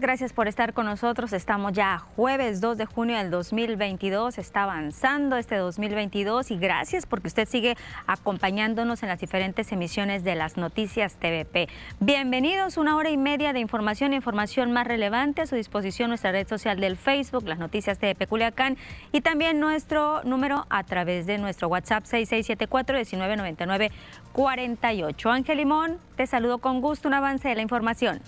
gracias por estar con nosotros. Estamos ya jueves 2 de junio del 2022, está avanzando este 2022 y gracias porque usted sigue acompañándonos en las diferentes emisiones de las noticias TVP. Bienvenidos, una hora y media de información información más relevante a su disposición nuestra red social del Facebook, las noticias TVP Culiacán y también nuestro número a través de nuestro WhatsApp 6674 1999 48. Ángel Limón, te saludo con gusto, un avance de la información.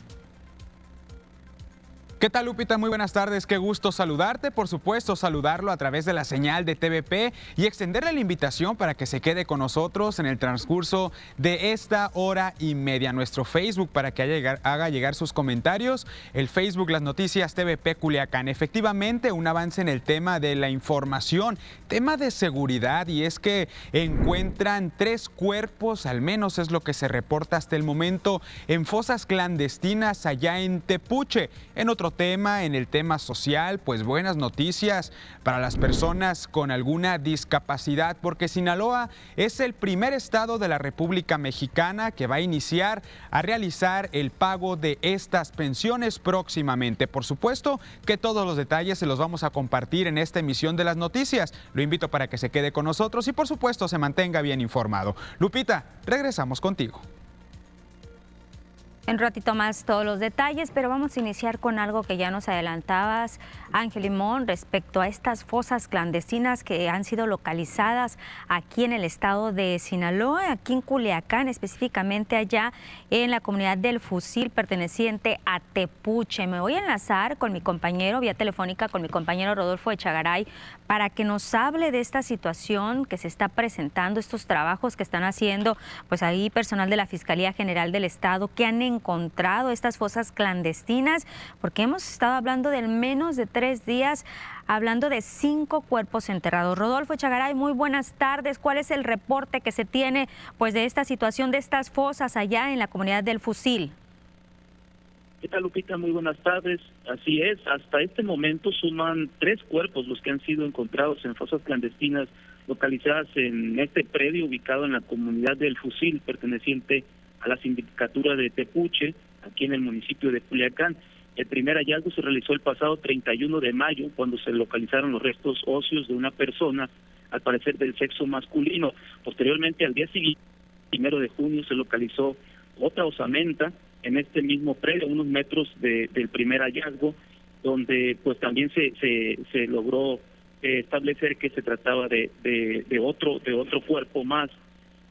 ¿Qué tal Lupita? Muy buenas tardes, qué gusto saludarte, por supuesto saludarlo a través de la señal de TVP y extenderle la invitación para que se quede con nosotros en el transcurso de esta hora y media. Nuestro Facebook para que haga llegar sus comentarios, el Facebook Las Noticias TVP Culiacán. Efectivamente, un avance en el tema de la información, tema de seguridad y es que encuentran tres cuerpos, al menos es lo que se reporta hasta el momento, en fosas clandestinas allá en Tepuche. En otro tema, en el tema social, pues buenas noticias para las personas con alguna discapacidad, porque Sinaloa es el primer estado de la República Mexicana que va a iniciar a realizar el pago de estas pensiones próximamente. Por supuesto que todos los detalles se los vamos a compartir en esta emisión de las noticias. Lo invito para que se quede con nosotros y por supuesto se mantenga bien informado. Lupita, regresamos contigo. En ratito más todos los detalles, pero vamos a iniciar con algo que ya nos adelantabas, Ángel Limón, respecto a estas fosas clandestinas que han sido localizadas aquí en el estado de Sinaloa, aquí en Culiacán, específicamente allá en la comunidad del Fusil perteneciente a Tepuche. Me voy a enlazar con mi compañero, vía telefónica, con mi compañero Rodolfo Echagaray, para que nos hable de esta situación que se está presentando, estos trabajos que están haciendo, pues ahí personal de la Fiscalía General del Estado, que han encontrado estas fosas clandestinas, porque hemos estado hablando del menos de tres días, hablando de cinco cuerpos enterrados. Rodolfo Chagaray, muy buenas tardes. ¿Cuál es el reporte que se tiene pues, de esta situación de estas fosas allá en la comunidad del Fusil? ¿Qué tal, Lupita? Muy buenas tardes. Así es, hasta este momento suman tres cuerpos los que han sido encontrados en fosas clandestinas localizadas en este predio ubicado en la comunidad del Fusil, perteneciente a la sindicatura de Tepuche, aquí en el municipio de Culiacán. El primer hallazgo se realizó el pasado 31 de mayo, cuando se localizaron los restos óseos de una persona, al parecer del sexo masculino. Posteriormente, al día siguiente, primero de junio, se localizó otra osamenta en este mismo predio, unos metros de, del primer hallazgo, donde pues también se, se, logró eh, establecer que se trataba de, de otro de otro cuerpo más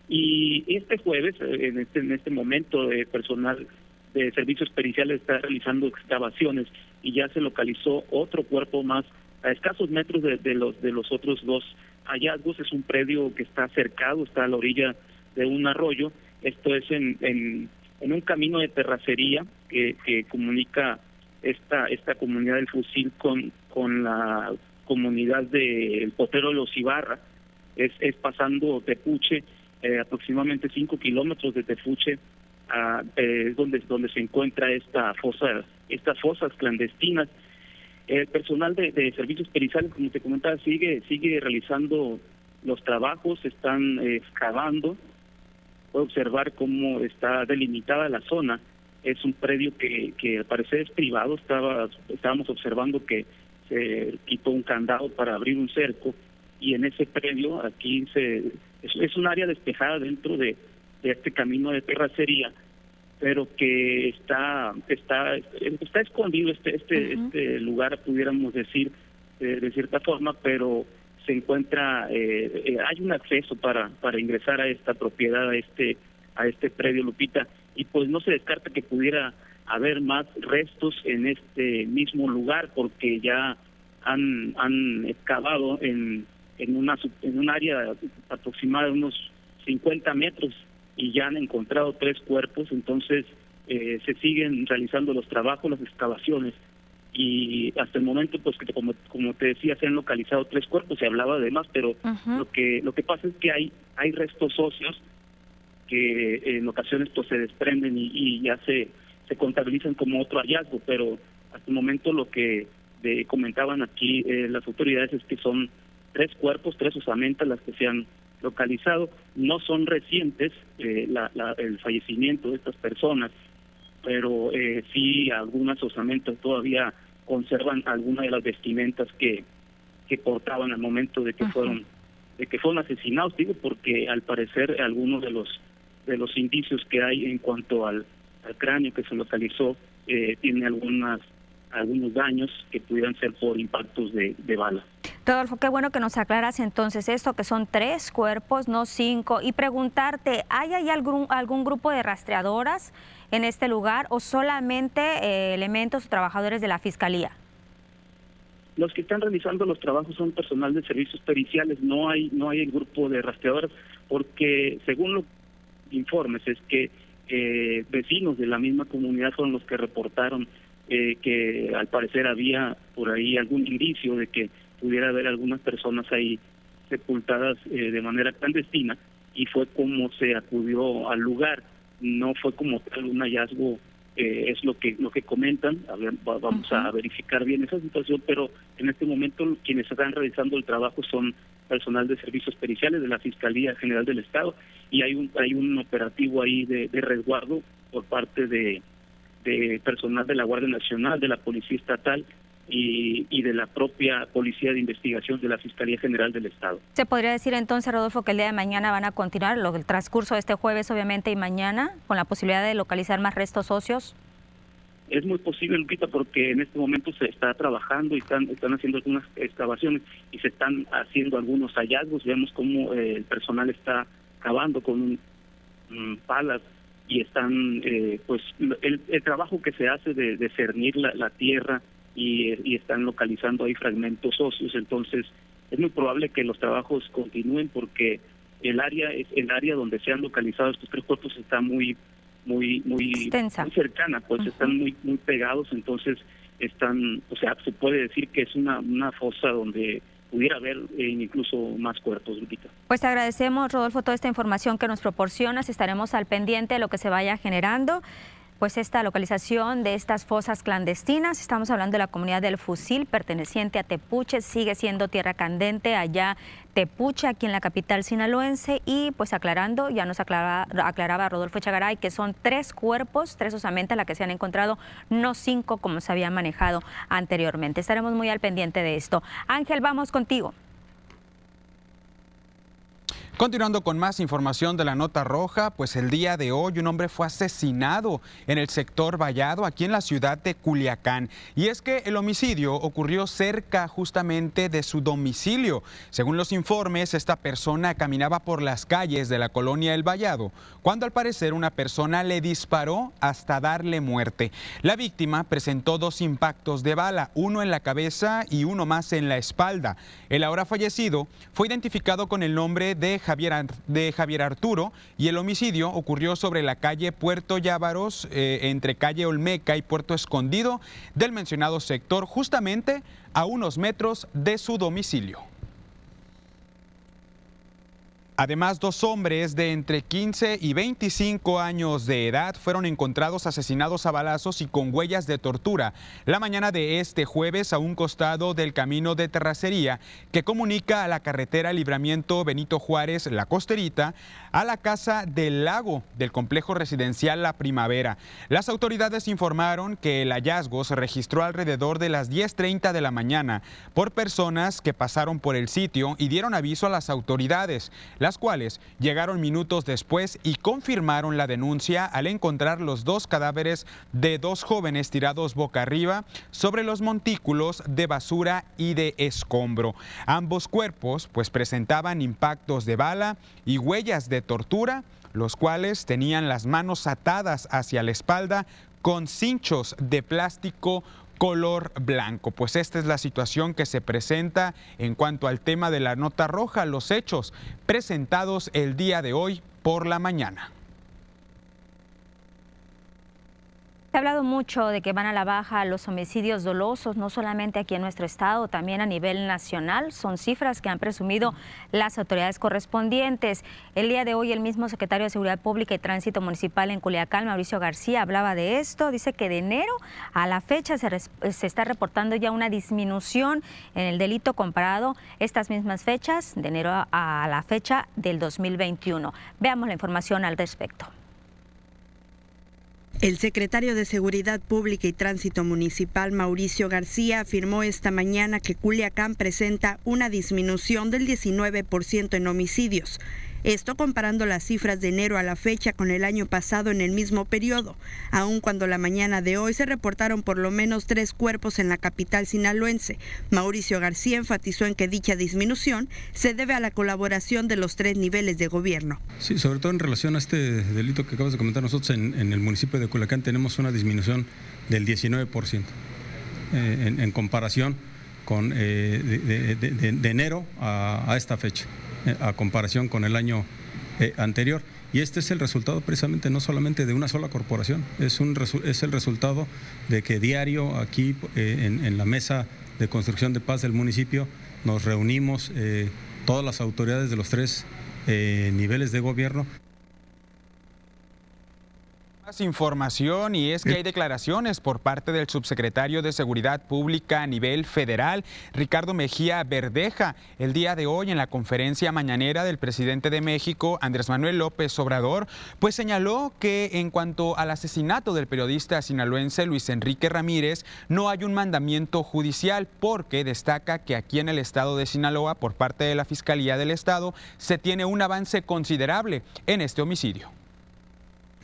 y este jueves, eh, en este, en este momento, el personal de servicios periciales está realizando excavaciones y ya se localizó otro cuerpo más a escasos metros de, los de los otros dos hallazgos. Es un predio que está cercado, está a la orilla de un arroyo. Esto es en, en, un camino de terracería que, que comunica esta esta comunidad del Fusil con con la comunidad del Potero de los Ibarra. Es, es pasando Tepuche eh, aproximadamente 5 kilómetros de Tefuche, a, eh, donde, donde se encuentra esta fosa, estas fosas clandestinas. El personal de, de servicios periciales, como te comentaba, sigue, sigue realizando los trabajos, están eh, excavando. Puede observar cómo está delimitada la zona. Es un predio que, que al parecer es privado. Estaba, estábamos observando que se quitó un candado para abrir un cerco y en ese predio aquí se es, un área despejada dentro de, este camino de terracería pero que está está está escondido este este este lugar pudiéramos decir de cierta forma pero se encuentra eh, eh, hay un acceso para para ingresar a esta propiedad a este a este predio Lupita y pues no se descarta que pudiera haber más restos en este mismo lugar porque ya han han excavado en en una en un área aproximada de unos 50 metros y ya han encontrado tres cuerpos, entonces eh, se siguen realizando los trabajos, las excavaciones. Y hasta el momento pues que como como te decía se han localizado tres cuerpos, se hablaba de más, pero lo que lo que pasa es que hay hay restos óseos que en ocasiones pues se desprenden y, y ya se se contabilizan como otro hallazgo, pero hasta el momento lo que de, comentaban aquí eh, las autoridades es que son tres cuerpos, tres osamentas las que se han localizado. No son recientes eh, la, el fallecimiento de estas personas, pero eh, sí algunas osamentas todavía conservan algunas de las vestimentas que, que portaban al momento de que fueron de que fueron asesinados digo porque al parecer algunos de los de los indicios que hay en cuanto al, cráneo que se localizó eh, tiene algunas algunos daños que pudieran ser por impactos de, de bala. Rodolfo, qué bueno que nos aclaras entonces esto, que son tres cuerpos, no cinco, y preguntarte, ¿hay ahí algún, algún grupo de rastreadoras en este lugar o solamente eh, elementos o trabajadores de la Fiscalía? Los que están realizando los trabajos son personal de servicios periciales, no hay no hay el grupo de rastreadoras, porque según los informes es que eh, vecinos de la misma comunidad fueron los que reportaron eh, que al parecer había por ahí algún indicio de que pudiera haber algunas personas ahí sepultadas eh, de manera clandestina y fue como se acudió al lugar. No fue como tal un hallazgo eh, es lo que lo que comentan. A ver, vamos a verificar bien esa situación pero en este momento quienes están realizando el trabajo son personal de servicios periciales de la fiscalía general del estado y hay un hay un operativo ahí de, de resguardo por parte de de personal de la Guardia Nacional de la Policía Estatal y, y, de la propia Policía de Investigación de la Fiscalía General del Estado. ¿Se podría decir entonces, Rodolfo, que el día de mañana van a continuar, lo, el transcurso de este jueves obviamente y mañana, con la posibilidad de localizar más restos óseos? Es muy posible, Lupita, porque en este momento se está trabajando y están, están haciendo algunas excavaciones y se están haciendo algunos hallazgos. Vemos cómo eh, el personal está cavando con un, palas y están, eh, pues, el, el, trabajo que se hace de, de cernir la, la tierra y, están localizando ahí fragmentos óseos, entonces es muy probable que los trabajos continúen porque el área el área donde se han localizado estos tres cuerpos está muy muy muy, cercana, pues están muy muy pegados, entonces están, o sea, se puede decir que es una una fosa donde pudiera haber eh, incluso más cuerpos, Lupita. Pues te agradecemos, Rodolfo, toda esta información que nos proporcionas. Estaremos al pendiente de lo que se vaya generando pues esta localización de estas fosas clandestinas. Estamos hablando de la comunidad del Fusil, perteneciente a Tepuche, sigue siendo tierra candente allá Tepuche, aquí en la capital sinaloense, y pues aclarando, ya nos aclaraba, Rodolfo Chagaray que son tres cuerpos, tres osamentas las que se han encontrado, no cinco como se había manejado anteriormente. Estaremos muy al pendiente de esto. Ángel, vamos contigo. Continuando con más información de la nota roja, pues el día de hoy un hombre fue asesinado en el sector Vallado, aquí en la ciudad de Culiacán. Y es que el homicidio ocurrió cerca justamente de su domicilio. Según los informes, esta persona caminaba por las calles de la colonia El Vallado, cuando al parecer una persona le disparó hasta darle muerte. La víctima presentó dos impactos de bala, uno en la cabeza y uno más en la espalda. El ahora fallecido fue identificado con el nombre de Javier, de Javier Arturo y el homicidio ocurrió sobre la calle Puerto Llávaros, eh, entre calle Olmeca y Puerto Escondido del mencionado sector, justamente a unos metros de su domicilio. Además, dos hombres de entre 15 y 25 años de edad fueron encontrados asesinados a balazos y con huellas de tortura la mañana de este jueves a un costado del camino de terracería que comunica a la carretera Libramiento Benito Juárez, La Costerita, a la Casa del Lago del complejo residencial La Primavera. Las autoridades informaron que el hallazgo se registró alrededor de las 10.30 de la mañana por personas que pasaron por el sitio y dieron aviso a las autoridades las cuales llegaron minutos después y confirmaron la denuncia al encontrar los dos cadáveres de dos jóvenes tirados boca arriba sobre los montículos de basura y de escombro. Ambos cuerpos pues presentaban impactos de bala y huellas de tortura, los cuales tenían las manos atadas hacia la espalda con cinchos de plástico color blanco. Pues esta es la situación que se presenta en cuanto al tema de la nota roja, los hechos presentados el día de hoy por la mañana. Se ha hablado mucho de que van a la baja los homicidios dolosos, no solamente aquí en nuestro estado, también a nivel nacional. Son cifras que han presumido las autoridades correspondientes. El día de hoy el mismo secretario de Seguridad Pública y Tránsito Municipal en Culiacán, Mauricio García, hablaba de esto. Dice que de enero a la fecha se, se está reportando ya una disminución en el delito comparado estas mismas fechas, de enero a la fecha del 2021. Veamos la información al respecto. El secretario de Seguridad Pública y Tránsito Municipal, Mauricio García, afirmó esta mañana que Culiacán presenta una disminución del 19% en homicidios. Esto comparando las cifras de enero a la fecha con el año pasado en el mismo periodo, aun cuando la mañana de hoy se reportaron por lo menos tres cuerpos en la capital sinaloense. Mauricio García enfatizó en que dicha disminución se debe a la colaboración de los tres niveles de gobierno. Sí, sobre todo en relación a este delito que acabas de comentar, nosotros en, el municipio de Culiacán tenemos una disminución del 19% eh, en, comparación con eh, de, enero a esta fecha a comparación con el año eh, anterior. Y este es el resultado precisamente no solamente de una sola corporación, es, un, es el resultado de que diario aquí eh, en, la mesa de construcción de paz del municipio nos reunimos eh, todas las autoridades de los tres niveles de gobierno más información y es que hay declaraciones por parte del subsecretario de Seguridad Pública a nivel federal, Ricardo Mejía Verdeja, el día de hoy en la conferencia mañanera del presidente de México, Andrés Manuel López Obrador, pues señaló que en cuanto al asesinato del periodista sinaloense Luis Enrique Ramírez, no hay un mandamiento judicial porque destaca que aquí en el estado de Sinaloa, por parte de la Fiscalía del Estado, se tiene un avance considerable en este homicidio.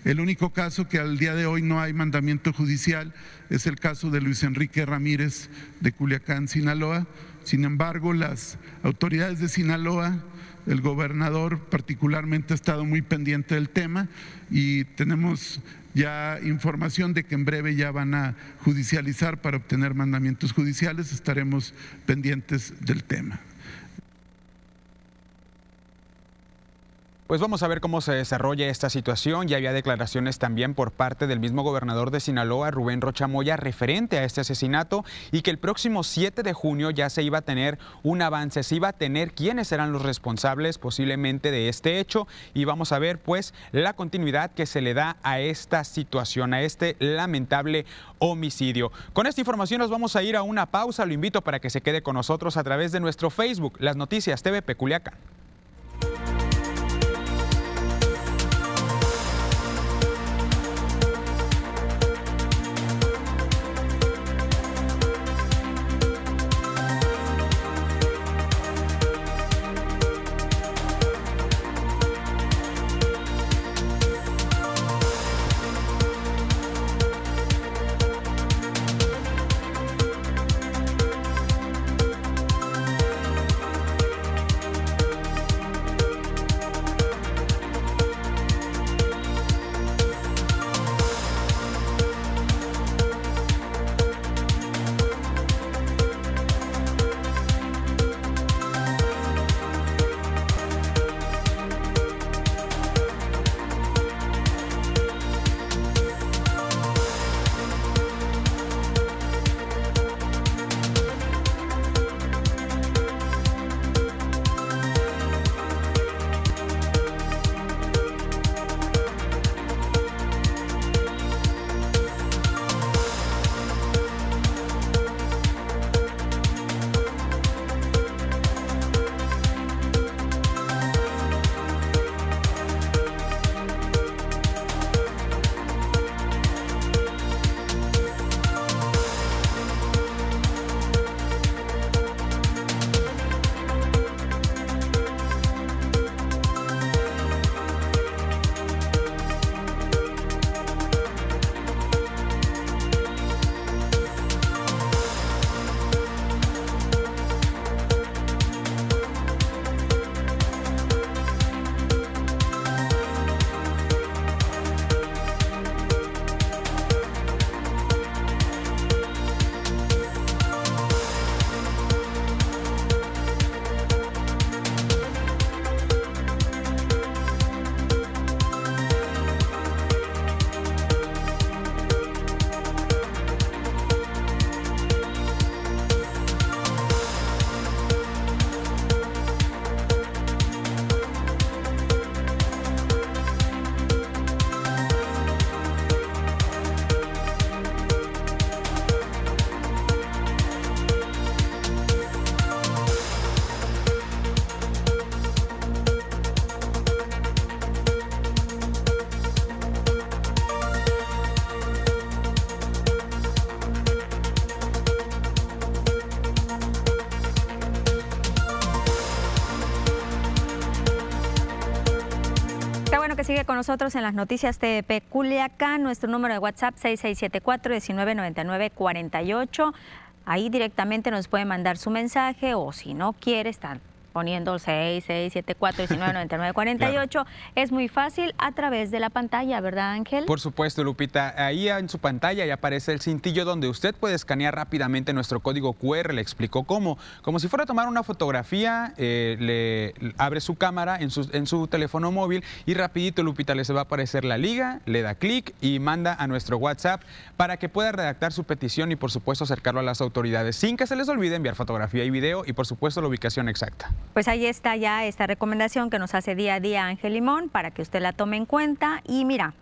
El único caso que al día de hoy no hay mandamiento judicial es el caso de Luis Enrique Ramírez de Culiacán, Sinaloa. Sin embargo, las autoridades de Sinaloa, el gobernador particularmente ha estado muy pendiente del tema y tenemos ya información de que en breve ya van a judicializar para obtener mandamientos judiciales. Estaremos pendientes del tema. Pues vamos a ver cómo se desarrolla esta situación. Ya había declaraciones también por parte del mismo gobernador de Sinaloa, Rubén Rochamoya, referente a este asesinato y que el próximo 7 de junio ya se iba a tener un avance, se iba a tener quiénes eran los responsables posiblemente de este hecho y vamos a ver pues la continuidad que se le da a esta situación, a este lamentable homicidio. Con esta información nos vamos a ir a una pausa. Lo invito para que se quede con nosotros a través de nuestro Facebook, Las Noticias TV Peculiaca. Nosotros en las noticias TVP Culiacán. Nuestro número de WhatsApp 6674-1999-48. Ahí directamente nos puede mandar su mensaje o si no quiere estar poniendo 6, 6, 7, 4, 19, 99, 48. Es muy fácil a través de la pantalla, ¿verdad, Ángel? Por supuesto, Lupita. Ahí en su pantalla ya aparece el cintillo donde usted puede escanear rápidamente nuestro código QR. Le explicó cómo. Como si fuera a tomar una fotografía, eh, le abre su cámara en su, en su teléfono móvil y rapidito, Lupita, le se va a aparecer la liga, le da clic y manda a nuestro WhatsApp para que pueda redactar su petición y, por supuesto, acercarlo a las autoridades sin que se les olvide enviar fotografía y video y, por supuesto, la ubicación exacta. Pues ahí está ya esta recomendación que nos hace día a día Ángel Limón para que usted la tome en cuenta. Y mira,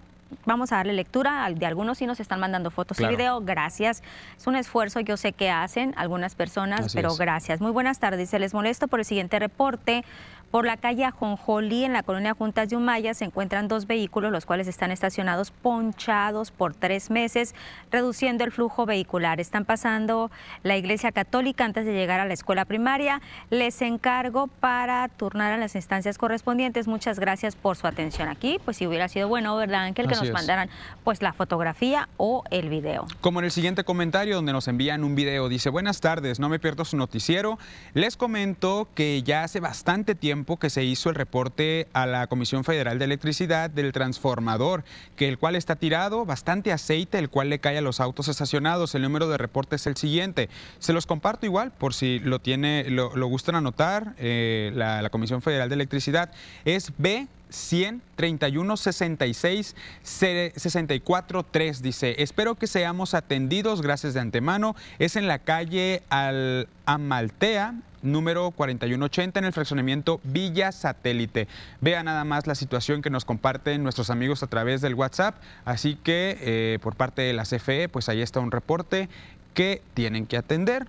vamos a darle lectura. De algunos sí nos están mandando fotos y video. Gracias. Es un esfuerzo, yo sé que hacen algunas personas, pero gracias. Muy buenas tardes. Se les molesto por el siguiente reporte. Por la calle Ajonjolí, en la colonia Juntas de Humaya, se encuentran dos vehículos, los cuales están estacionados ponchados por tres meses, reduciendo el flujo vehicular. Están pasando la Iglesia Católica antes de llegar a la escuela primaria. Les encargo para turnar a las instancias correspondientes. Muchas gracias por su atención aquí. Pues si hubiera sido bueno, ¿verdad, Ángel? Que nos mandaran pues la fotografía o el video. Como en el siguiente comentario donde nos envían un video, dice, buenas tardes, no me pierdo su noticiero. Les comento que ya hace bastante tiempo que se hizo el reporte a la Comisión Federal de Electricidad del transformador, que el cual está tirado, bastante aceite, el cual le cae a los autos estacionados. El número de reporte es el siguiente. Se los comparto igual, por si lo tiene, lo, gustan anotar, eh, la, la Comisión Federal de Electricidad, es B 100 31 66 64 3 dice, espero que seamos atendidos, gracias de antemano. Es en la calle Al Amaltea, número 4180 en el fraccionamiento Villa Satélite. Vea nada más la situación que nos comparten nuestros amigos a través del WhatsApp. Así que eh, por parte de la CFE, pues ahí está un reporte que tienen que atender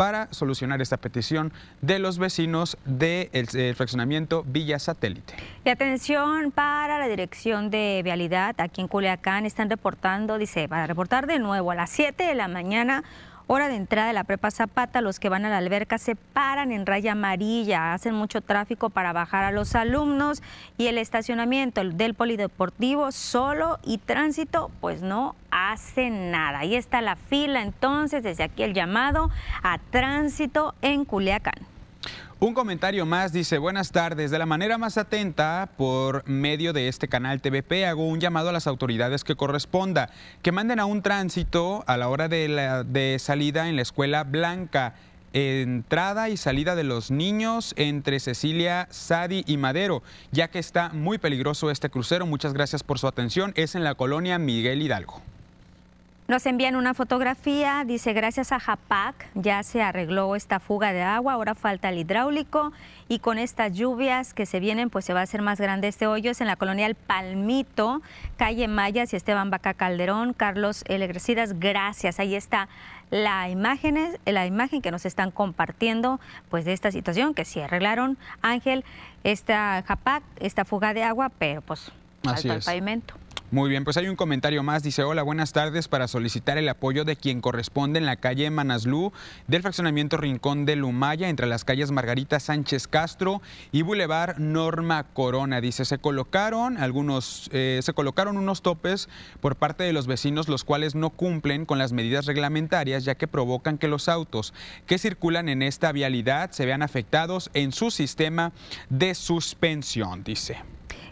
para solucionar esta petición de los vecinos del fraccionamiento Villa Satélite. Y atención para la dirección de vialidad aquí en Culiacán, están reportando, dice, para reportar de nuevo a las 7 de la mañana hora de entrada de la prepa Zapata, los que van a la alberca se paran en raya amarilla, hacen mucho tráfico para bajar a los alumnos y el estacionamiento del polideportivo solo y tránsito pues no hace nada. Ahí está la fila entonces, desde aquí el llamado a tránsito en Culiacán. Un comentario más dice, buenas tardes, de la manera más atenta, por medio de este canal TVP, hago un llamado a las autoridades que corresponda, que manden a un tránsito a la hora de, la, de salida en la escuela blanca entrada y salida de los niños entre Cecilia, Sadi y Madero, ya que está muy peligroso este crucero. Muchas gracias por su atención. Es en la colonia Miguel Hidalgo. Nos envían una fotografía, dice, gracias a JAPAC ya se arregló esta fuga de agua, ahora falta el hidráulico y con estas lluvias que se vienen, pues se va a hacer más grande este hoyo. Es en la colonial Palmito, calle Mayas y Esteban Baca Calderón, Carlos Elegresidas, gracias. Ahí está la imagen, la imagen que nos están compartiendo pues de esta situación que sí arreglaron, Ángel, esta JAPAC, esta fuga de agua, pero pues falta el pavimento. Muy bien, pues hay un comentario más. Dice, hola, buenas tardes para solicitar el apoyo de quien corresponde en la calle Manaslu del fraccionamiento Rincón de Lumaya entre las calles Margarita Sánchez Castro y Boulevard Norma Corona. Dice, se colocaron algunos, eh, se colocaron unos topes por parte de los vecinos los cuales no cumplen con las medidas reglamentarias ya que provocan que los autos que circulan en esta vialidad se vean afectados en su sistema de suspensión, dice.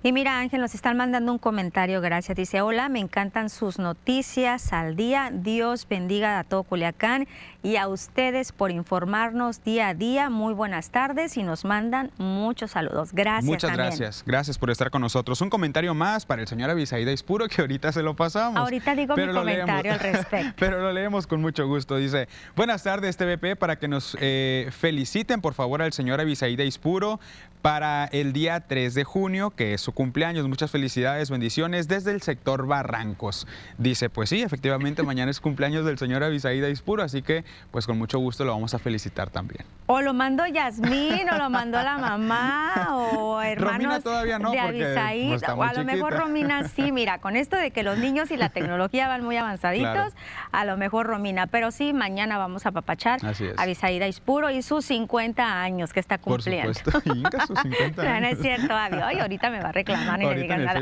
Y mira, Ángel, nos están mandando un comentario, gracias. Dice, hola, me encantan sus noticias al día. Dios bendiga a todo Culiacán y a ustedes por informarnos día a día. Muy buenas tardes y nos mandan muchos saludos. Gracias. Muchas gracias. Gracias por estar con nosotros. Un comentario más para el señor Avisaída Ispuro que ahorita se lo pasamos. Ahorita digo mi comentario al respecto. Pero lo leemos con mucho gusto. Dice, buenas tardes TVP para que nos eh, feliciten por favor al señor Avisaída Ispuro para el día 3 de junio, que es su cumpleaños. Muchas felicidades, bendiciones desde el sector Barrancos. Dice, pues sí, efectivamente, mañana es cumpleaños del señor Avisaída Ispuro, así que pues con mucho gusto lo vamos a felicitar también. O lo mandó Yasmín, o lo mandó la mamá, o hermanos Romina todavía no, de o a lo mejor Romina sí, mira, con esto de que los niños y la tecnología van muy avanzaditos, a lo mejor Romina, pero sí, mañana vamos a papachar a Avisaída Ispuro y sus 50 años que está cumpliendo. Por supuesto, sus 50 años. No, no es cierto, Avi. Oye, ahorita me va a reclamar y en el nada.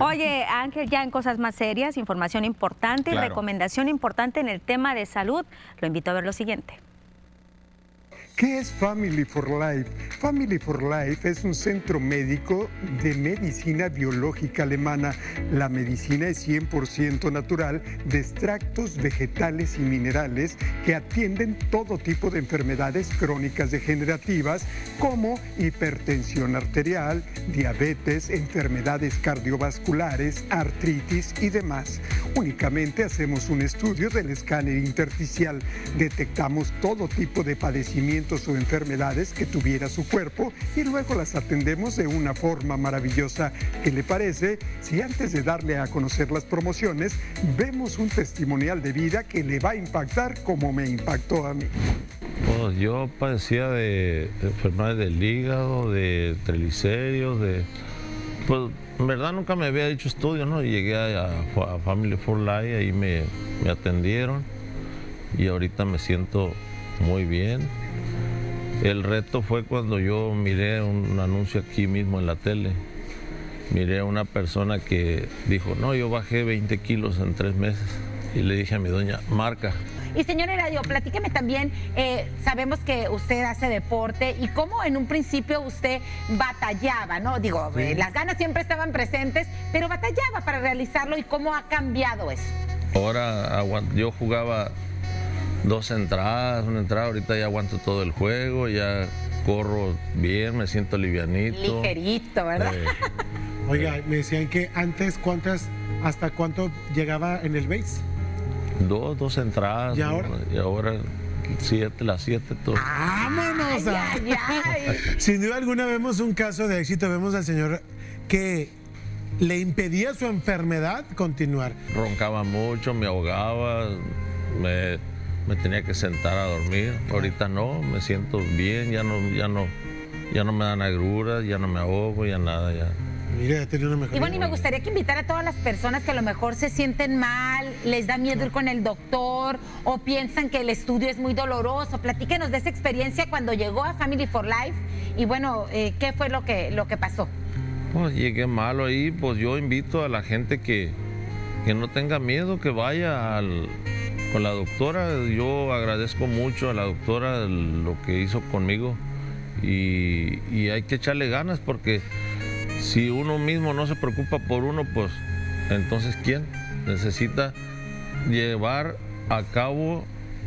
Oye, Ángel, ya en cosas más serias, información importante Claro. recomendación importante en el tema de salud. Lo a ver lo siguiente. ¿Qué es Family for Life? Family for Life es un centro médico de medicina biológica alemana. La medicina es 100% natural de extractos vegetales y minerales que atienden todo tipo de enfermedades crónicas degenerativas como hipertensión arterial, diabetes, enfermedades cardiovasculares, artritis y demás. Únicamente hacemos un estudio del escáner intersticial. Detectamos todo tipo de padecimientos o enfermedades que tuviera su cuerpo y luego las atendemos de una forma maravillosa. ¿Qué le parece si antes de darle a conocer las promociones vemos un testimonial de vida que le va a impactar como me impactó a mí? Pues yo padecía de enfermedades del hígado, de triglicéridos, de... Pues en verdad nunca me había hecho estudios, ¿no? Y llegué a, a Family for Life, ahí me, me atendieron y ahorita me siento muy bien. El reto fue cuando yo miré un anuncio aquí mismo en la tele. Miré a una persona que dijo, no, yo bajé 20 kilos en tres meses. Y le dije a mi doña, marca, Y señor Eladio, platíqueme también, eh, sabemos que usted hace deporte y cómo en un principio usted batallaba, ¿no? Digo, eh, las ganas siempre estaban presentes, pero batallaba para realizarlo y cómo ha cambiado eso. Ahora yo jugaba dos entradas, una entrada, ahorita ya aguanto todo el juego, ya corro bien, me siento livianito. Ligerito, ¿verdad? Eh, Oiga, me decían que antes, ¿cuántas, hasta cuánto llegaba en el base? dos, dos entradas. ¿Y ¿no? ahora? Y ahora siete, las siete, todo. ¡Vámonos! Ay, ay, ay. Sin duda alguna vemos un caso de éxito, vemos al señor que le impedía su enfermedad continuar. Roncaba mucho, me ahogaba, me, me tenía que sentar a dormir. Ahorita no, me siento bien, ya no, ya no, ya no me dan agruras, ya no me ahogo, ya nada, ya. Mire, ha tenido una mejor. Y bueno, y me gustaría que invitara a todas las personas que a lo mejor se sienten mal, les da miedo ir con el doctor o piensan que el estudio es muy doloroso. Platíquenos de esa experiencia cuando llegó a Family for Life y bueno, eh, ¿qué fue lo que, lo que pasó? Pues llegué malo ahí, pues yo invito a la gente que, que no tenga miedo, que vaya al- con la doctora. Yo agradezco mucho a la doctora lo que hizo conmigo y, hay que echarle ganas porque si uno mismo no se preocupa por uno, pues entonces ¿quién? Necesita llevar a cabo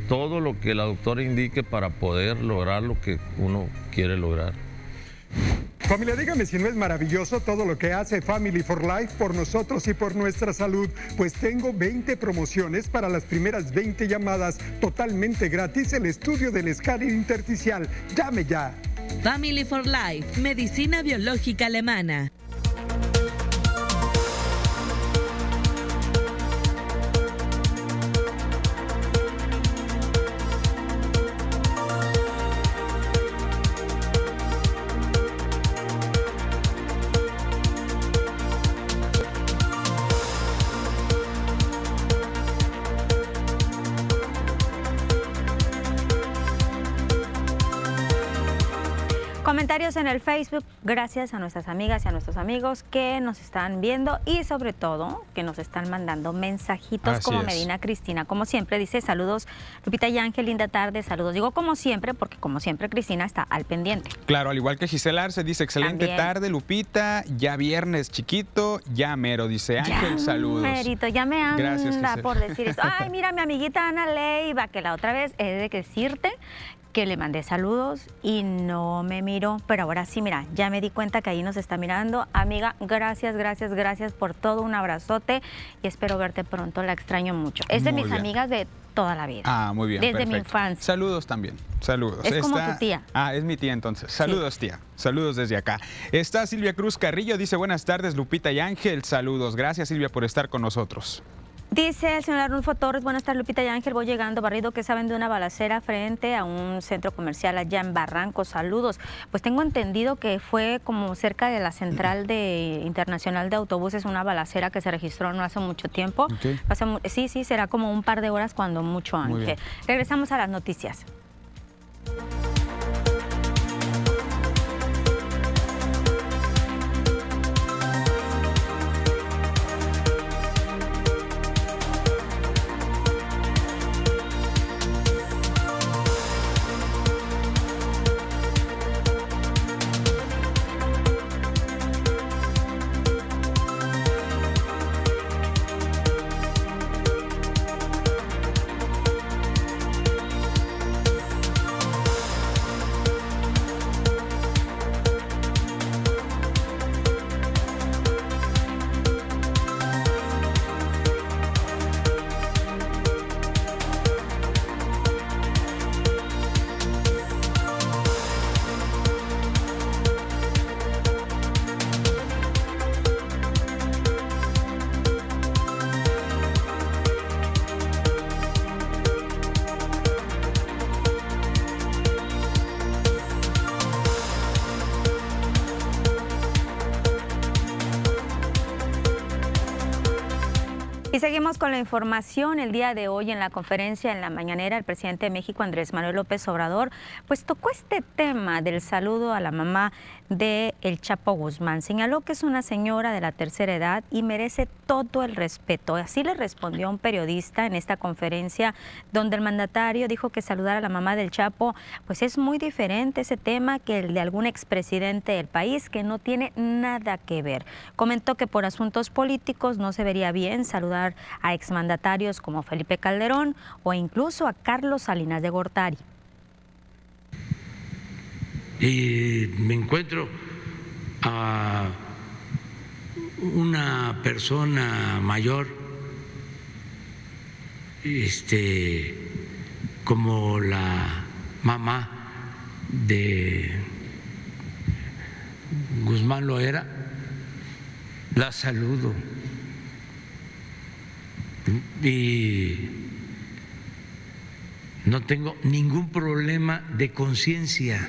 todo lo que la doctora indique para poder lograr lo que uno quiere lograr. Familia, dígame si no es maravilloso todo lo que hace Family for Life por nosotros y por nuestra salud. Pues tengo 20 promociones para las primeras 20 llamadas totalmente gratis el estudio del escáner intersticial. Llame ya. Family for Life, medicina biológica alemana. Comentarios en el Facebook, gracias a nuestras amigas y a nuestros amigos que nos están viendo y sobre todo que nos están mandando mensajitos Así como es. Medina Cristina. Como siempre dice, saludos Lupita y Ángel, linda tarde, saludos. Digo como siempre porque como siempre Cristina está al pendiente. Claro, al igual que Gisela Arce, dice excelente También. tarde, Lupita. Ya viernes chiquito, ya mero, dice Ángel, Ya, saludos. Mérito, ya me anda Gracias, por decir esto. Ay, mira, mi amiguita Ana Leiva, que la otra vez he de decirte que le mandé saludos y no me miró, pero ahora sí, mira, ya me di cuenta que ahí nos está mirando. Amiga, gracias, gracias, gracias por todo, un abrazote y espero verte pronto, la extraño mucho. Es de Muy mis bien. amigas de toda la vida. Ah, muy bien. Desde mi infancia. Saludos también. Saludos. Es como tu tía. Ah, es mi tía entonces. Saludos, tía. Saludos desde acá. Está Silvia Cruz Carrillo, dice buenas tardes, Lupita y Ángel. Saludos. Gracias, Silvia, por estar con nosotros. Dice el señor Arnulfo Torres, buenas tardes Lupita y Ángel, voy llegando barrido, que saben de una balacera frente a un centro comercial allá en Barranco? Saludos. Pues tengo entendido que fue como cerca de la central de internacional de autobuses, una balacera que se registró no hace mucho tiempo. Ok. Hace sí, sí, será como un par de horas cuando mucho Ángel. Regresamos a las noticias. Con la información. El día de hoy en la conferencia en la mañanera, el presidente de México, Andrés Manuel López Obrador, pues tocó este tema del saludo a la mamá de El Chapo Guzmán. Señaló que es una señora de la tercera edad y merece todo el respeto. Así le respondió un periodista en esta conferencia donde el mandatario dijo que saludar a la mamá del Chapo pues es muy diferente ese tema que el de algún expresidente del país que no tiene nada que ver. Comentó que por asuntos políticos no se vería bien saludar a exmandatarios como Felipe Calderón o incluso a Carlos Salinas de Gortari. Y me encuentro a una persona mayor, este, como la mamá de Guzmán lo era, la saludo y no tengo ningún problema de conciencia.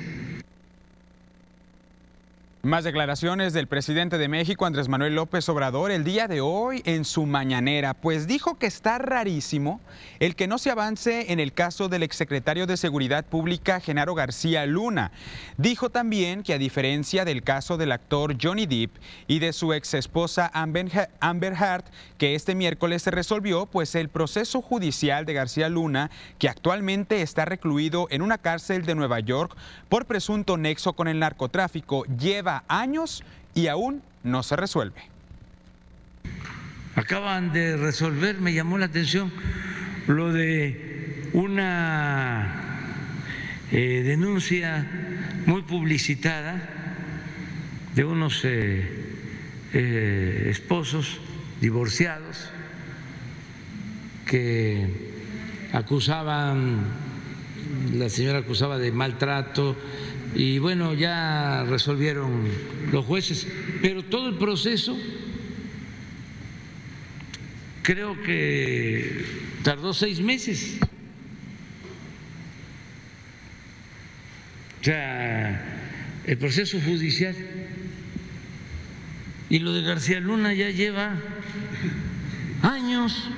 Más declaraciones del presidente de México, Andrés Manuel López Obrador, el día de hoy en su mañanera, pues dijo que está rarísimo el que no se avance en el caso del exsecretario de Seguridad Pública, Genaro García Luna. Dijo también que a diferencia del caso del actor Johnny Depp y de su ex esposa Amber Hart, que este miércoles se resolvió, pues el proceso judicial de García Luna, que actualmente está recluido en una cárcel de Nueva York por presunto nexo con el narcotráfico, lleva años y aún no se resuelve. Acaban de resolver, me llamó la atención, lo de una eh, denuncia muy publicitada de unos eh, eh, esposos divorciados que acusaban, la señora acusaba de maltrato, y bueno, ya resolvieron los jueces, pero todo el proceso creo que tardó seis meses. O sea, el proceso judicial. Y lo de García Luna ya lleva años.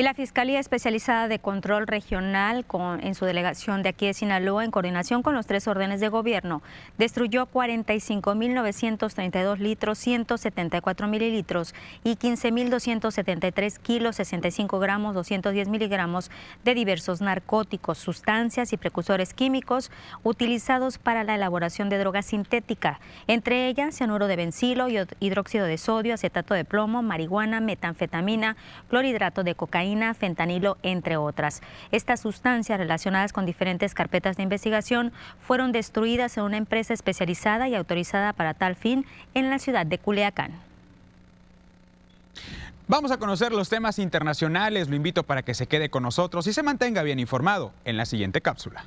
Y la Fiscalía Especializada de Control Regional, en su delegación de aquí de Sinaloa, en coordinación con los tres órdenes de gobierno, destruyó 45.932 litros, 174 mililitros y 15.273 kilos, 65 gramos, 210 miligramos de diversos narcóticos, sustancias y precursores químicos utilizados para la elaboración de droga sintética, entre ellas cianuro de bencilo, hidróxido de sodio, acetato de plomo, marihuana, metanfetamina, clorhidrato de cocaína, fentanilo, entre otras. Estas sustancias relacionadas con diferentes carpetas de investigación fueron destruidas en una empresa especializada y autorizada para tal fin en la ciudad de Culiacán. Vamos a conocer los temas internacionales, lo invito para que se quede con nosotros y se mantenga bien informado en la siguiente cápsula.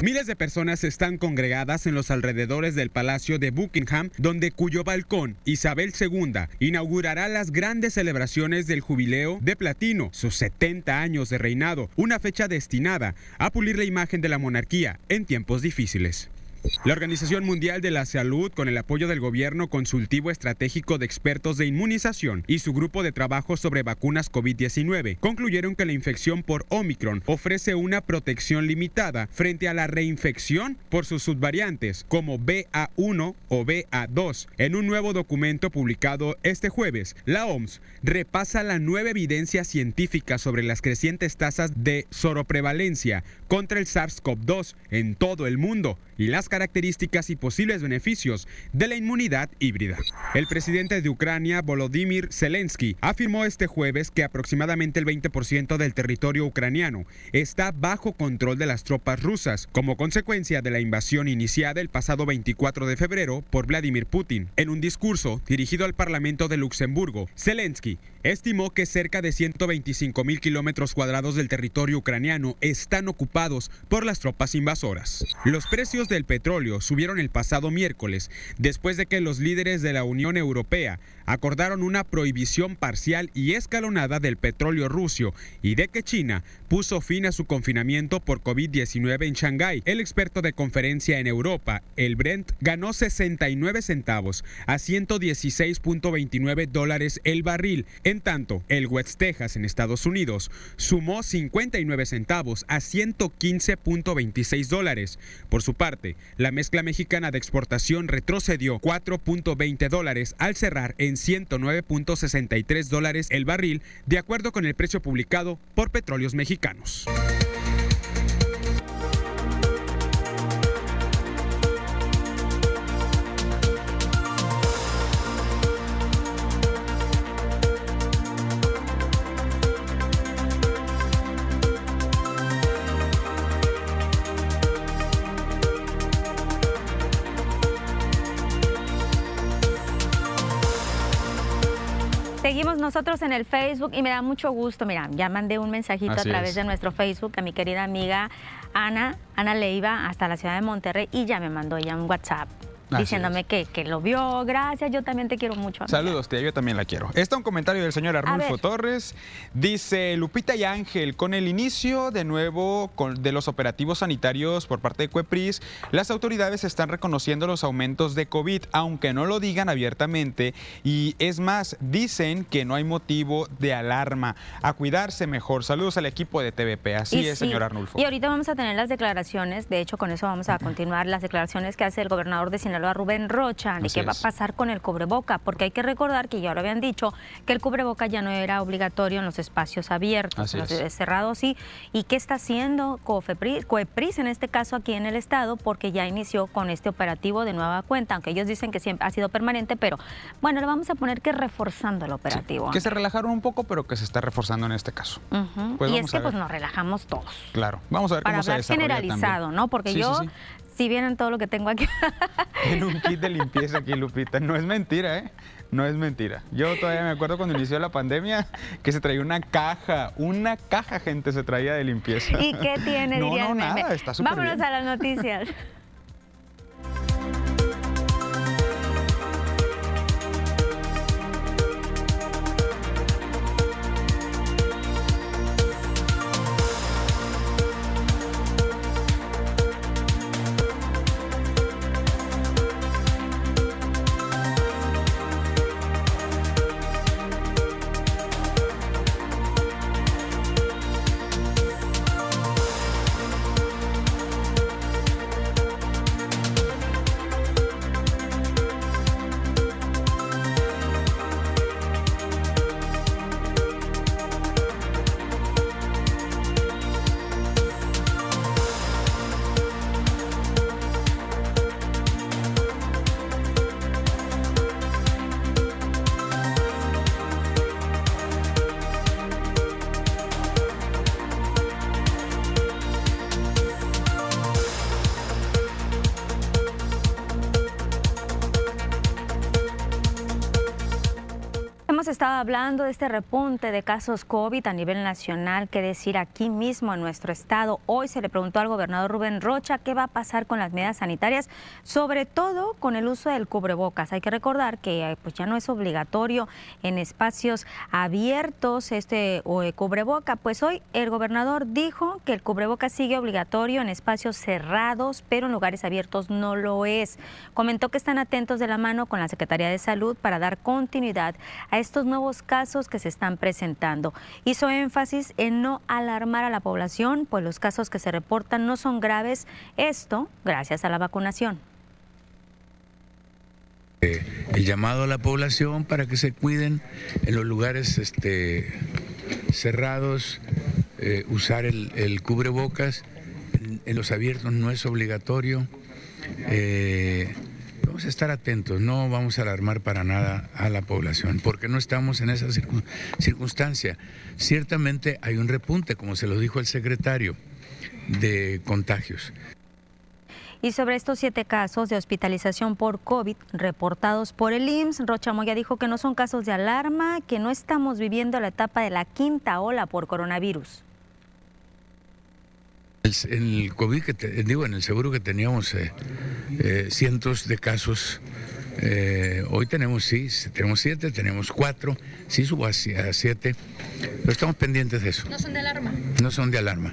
Miles de personas están congregadas en los alrededores del Palacio de Buckingham, donde cuyo balcón Isabel II inaugurará las grandes celebraciones del jubileo de platino, sus 70 años de reinado, una fecha destinada a pulir la imagen de la monarquía en tiempos difíciles. La Organización Mundial de la Salud, con el apoyo del Gobierno Consultivo Estratégico de Expertos de Inmunización y su grupo de trabajo sobre vacunas COVID-19, concluyeron que la infección por Omicron ofrece una protección limitada frente a la reinfección por sus subvariantes, como BA1 o BA2. En un nuevo documento publicado este jueves, la OMS repasa la nueva evidencia científica sobre las crecientes tasas de soroprevalencia contra el SARS-CoV-2 en todo el mundo y las características y posibles beneficios de la inmunidad híbrida. El presidente de Ucrania, Volodymyr Zelensky, afirmó este jueves que aproximadamente el 20% del territorio ucraniano está bajo control de las tropas rusas como consecuencia de la invasión iniciada el pasado 24 de febrero por Vladimir Putin. En un discurso dirigido al Parlamento de Luxemburgo, Zelensky estimó que cerca de 125 mil kilómetros cuadrados del territorio ucraniano están ocupados por las tropas invasoras. Los precios del petróleo subieron el pasado miércoles después de que los líderes de la Unión Europea acordaron una prohibición parcial y escalonada del petróleo ruso y de que China puso fin a su confinamiento por COVID-19 en Shanghái. El experto de conferencia en Europa, el Brent, ganó 69 centavos a 116.29 dólares el barril. En tanto, el West Texas en Estados Unidos sumó 59 centavos a 115.26 dólares. Por su parte, la mezcla mexicana de exportación retrocedió 4.20 dólares al cerrar en 109.63 dólares el barril, de acuerdo con el precio publicado por Petróleos Mexicanos. Seguimos nosotros en el Facebook y me da mucho gusto. Mira, ya mandé un mensajito Así a través es. de nuestro Facebook a mi querida amiga Ana, Ana Leiva, hasta la ciudad de Monterrey y ya me mandó ella un WhatsApp Así diciéndome que, que lo vio. Gracias, yo también te quiero mucho. amiga. Saludos, tía, yo también la quiero. Está un comentario del señor Arnulfo. Torres. Dice, Lupita y Ángel, con el inicio de nuevo con- de los operativos sanitarios por parte de Cuepris, las autoridades están reconociendo los aumentos de COVID, aunque no lo digan abiertamente. Y es más, dicen que no hay motivo de alarma. A cuidarse mejor. Saludos al equipo de TVP. Así Y es, sí, señor Arnulfo. Y ahorita vamos a tener las declaraciones, de hecho con eso vamos a continuar, las declaraciones que hace el gobernador de Sinaloa, Rubén Rocha, de qué va a pasar con el cubreboca, porque hay que recordar que ya lo habían dicho, que el cubreboca ya no era obligatorio en los espacios abiertos, Así en los es. cerrados sí. ¿Y qué está haciendo Cofepris, Coepris en este caso aquí en el estado? Porque ya inició con este operativo de nueva cuenta, aunque ellos dicen que siempre ha sido permanente, pero bueno, le vamos a poner que reforzando el operativo. Que se relajaron un poco, pero que se está reforzando en este caso. Pues y es que a pues nos relajamos todos. Claro. Vamos a ver Para cómo se hablar desarrolla generalizado, también. ¿no? Porque sí, yo, sí. Si vieran todo lo que tengo aquí, Tiene un kit de limpieza aquí, Lupita. No es mentira, ¿eh? No es mentira. Yo todavía me acuerdo cuando inició la pandemia que se traía una caja, una caja, gente, se traía de limpieza. ¿y qué tiene? No, no, nada, está súper Vámonos bien. a las noticias. hablando de este repunte de casos COVID a nivel nacional, qué decir aquí mismo en nuestro estado. Hoy se le preguntó al gobernador Rubén Rocha qué va a pasar con las medidas sanitarias, sobre todo con el uso del cubrebocas. Hay que recordar que eh, pues ya no es obligatorio en espacios abiertos este eh, cubreboca. Pues hoy el gobernador dijo que el cubreboca sigue obligatorio en espacios cerrados, pero en lugares abiertos no lo es. Comentó que están atentos de la mano con la Secretaría de Salud para dar continuidad a estos nuevos casos que se están presentando. Hizo énfasis en no alarmar a la población, pues los casos que se reportan no son graves, esto gracias a la vacunación. el llamado a la población para que se cuiden en los lugares este, cerrados, eh, usar el, cubrebocas, en, en los abiertos no es obligatorio. Eh, vamos a estar atentos, no vamos a alarmar para nada a la población, porque no estamos en esa circun- circunstancia. Ciertamente hay un repunte, como se lo dijo el secretario, de contagios. Y sobre estos siete casos de hospitalización por COVID reportados por el IMSS, Rocha Moya dijo que no son casos de alarma, que no estamos viviendo la etapa de la quinta ola por coronavirus. En el COVID, que digo, en el seguro que teníamos eh, eh, cientos de casos, eh, hoy tenemos sí, tenemos siete, tenemos cuatro, sí subo a siete, pero estamos pendientes de eso. ¿No son de alarma? No son de alarma.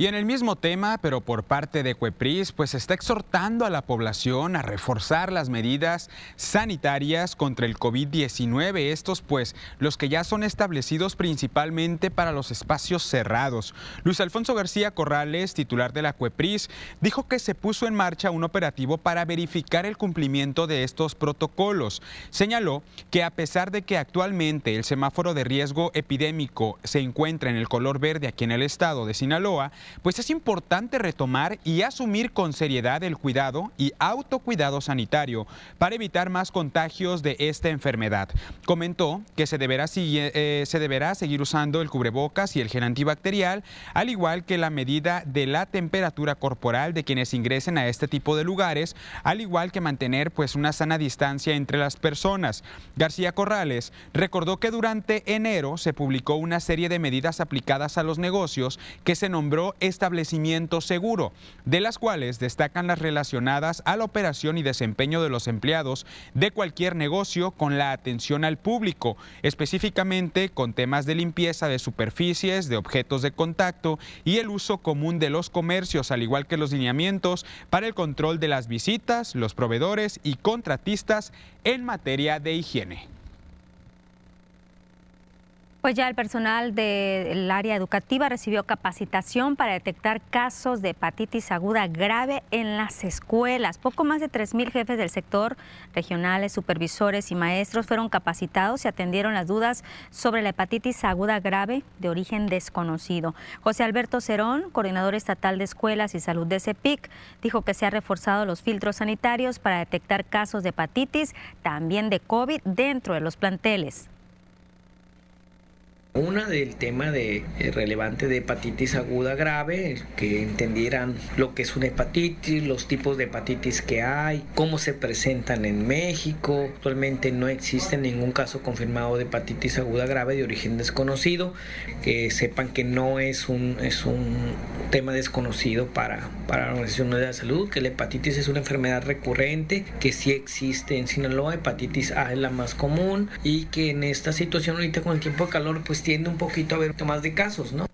Y en el mismo tema, pero por parte de Cuepris, pues está exhortando a la población a reforzar las medidas sanitarias contra el COVID-19. Estos, pues, los que ya son establecidos principalmente para los espacios cerrados. Luis Alfonso García Corrales, titular de la Cuepris, dijo que se puso en marcha un operativo para verificar el cumplimiento de estos protocolos. Señaló que a pesar de que actualmente el semáforo de riesgo epidémico se encuentra en el color verde aquí en el estado de Sinaloa, pues es importante retomar y asumir con seriedad el cuidado y autocuidado sanitario para evitar más contagios de esta enfermedad. Comentó que se deberá, eh, se deberá seguir usando el cubrebocas y el gel antibacterial, al igual que la medida de la temperatura corporal de quienes ingresen a este tipo de lugares, al igual que mantener pues una sana distancia entre las personas. García Corrales recordó que durante enero se publicó una serie de medidas aplicadas a los negocios que se nombró establecimiento seguro, de las cuales destacan las relacionadas a la operación y desempeño de los empleados de cualquier negocio con la atención al público, específicamente con temas de limpieza de superficies, de objetos de contacto y el uso común de los comercios, al igual que los lineamientos para el control de las visitas, los proveedores y contratistas en materia de higiene. Pues ya el personal del área educativa recibió capacitación para detectar casos de hepatitis aguda grave en las escuelas. Poco más de 3.000 jefes del sector, regionales, supervisores y maestros fueron capacitados y atendieron las dudas sobre la hepatitis aguda grave de origen desconocido. José Alberto Cerón, coordinador estatal de escuelas y salud de CEPIC, dijo que se han reforzado los filtros sanitarios para detectar casos de hepatitis, también de COVID, dentro de los planteles. Una del tema de eh, relevante de hepatitis aguda grave, que entendieran lo que es una hepatitis, los tipos de hepatitis que hay, cómo se presentan en México. Actualmente no existe ningún caso confirmado de hepatitis aguda grave de origen desconocido. Que sepan que no es un, es un tema desconocido para, para la Organización de la Salud, que la hepatitis es una enfermedad recurrente, que sí existe en Sinaloa, hepatitis A es la más común y que en esta situación ahorita con el tiempo de calor pues un poquito a ver más de casos, ¿no?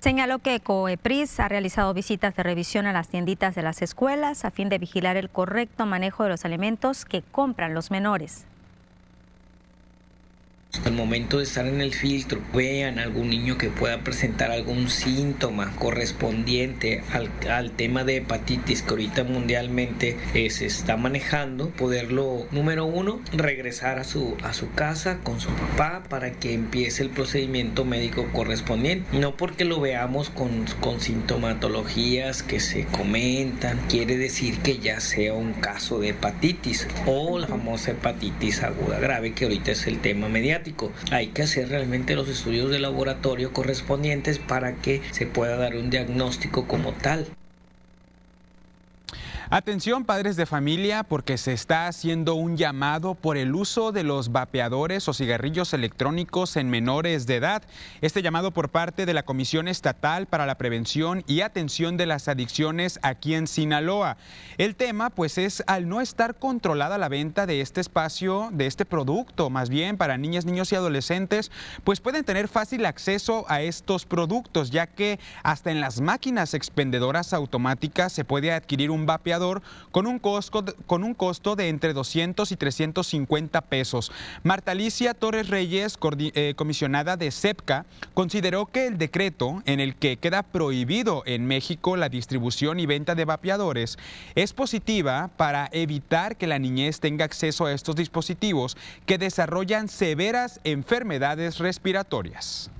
Señaló que COEPRIS ha realizado visitas de revisión a las tienditas de las escuelas a fin de vigilar el correcto manejo de los alimentos que compran los menores. Al momento de estar en el filtro, vean algún niño que pueda presentar algún síntoma correspondiente al, tema de hepatitis que ahorita mundialmente eh, se está manejando, poderlo, número uno, regresar a su, a su casa con su papá para que empiece el procedimiento médico correspondiente. No porque lo veamos con, con sintomatologías que se comentan, quiere decir que ya sea un caso de hepatitis o la famosa hepatitis aguda grave que ahorita es el tema mediático. Hay que hacer realmente los estudios de laboratorio correspondientes para que se pueda dar un diagnóstico como tal. Atención padres de familia porque se está haciendo un llamado por el uso de los vapeadores o cigarrillos electrónicos en menores de edad. Este llamado por parte de la Comisión Estatal para la Prevención y Atención de las Adicciones aquí en Sinaloa. El tema pues es al no estar controlada la venta de este espacio, de este producto, más bien para niñas, niños y adolescentes, pues pueden tener fácil acceso a estos productos ya que hasta en las máquinas expendedoras automáticas se puede adquirir un vapeador con un, costo, de entre 200 y 350 pesos. Marta Alicia Torres Reyes, eh, comisionada de CEPCA, consideró que el decreto en el que queda prohibido en México la distribución y venta de vapeadores es positiva para evitar que la niñez tenga acceso a estos dispositivos que desarrollan severas enfermedades respiratorias.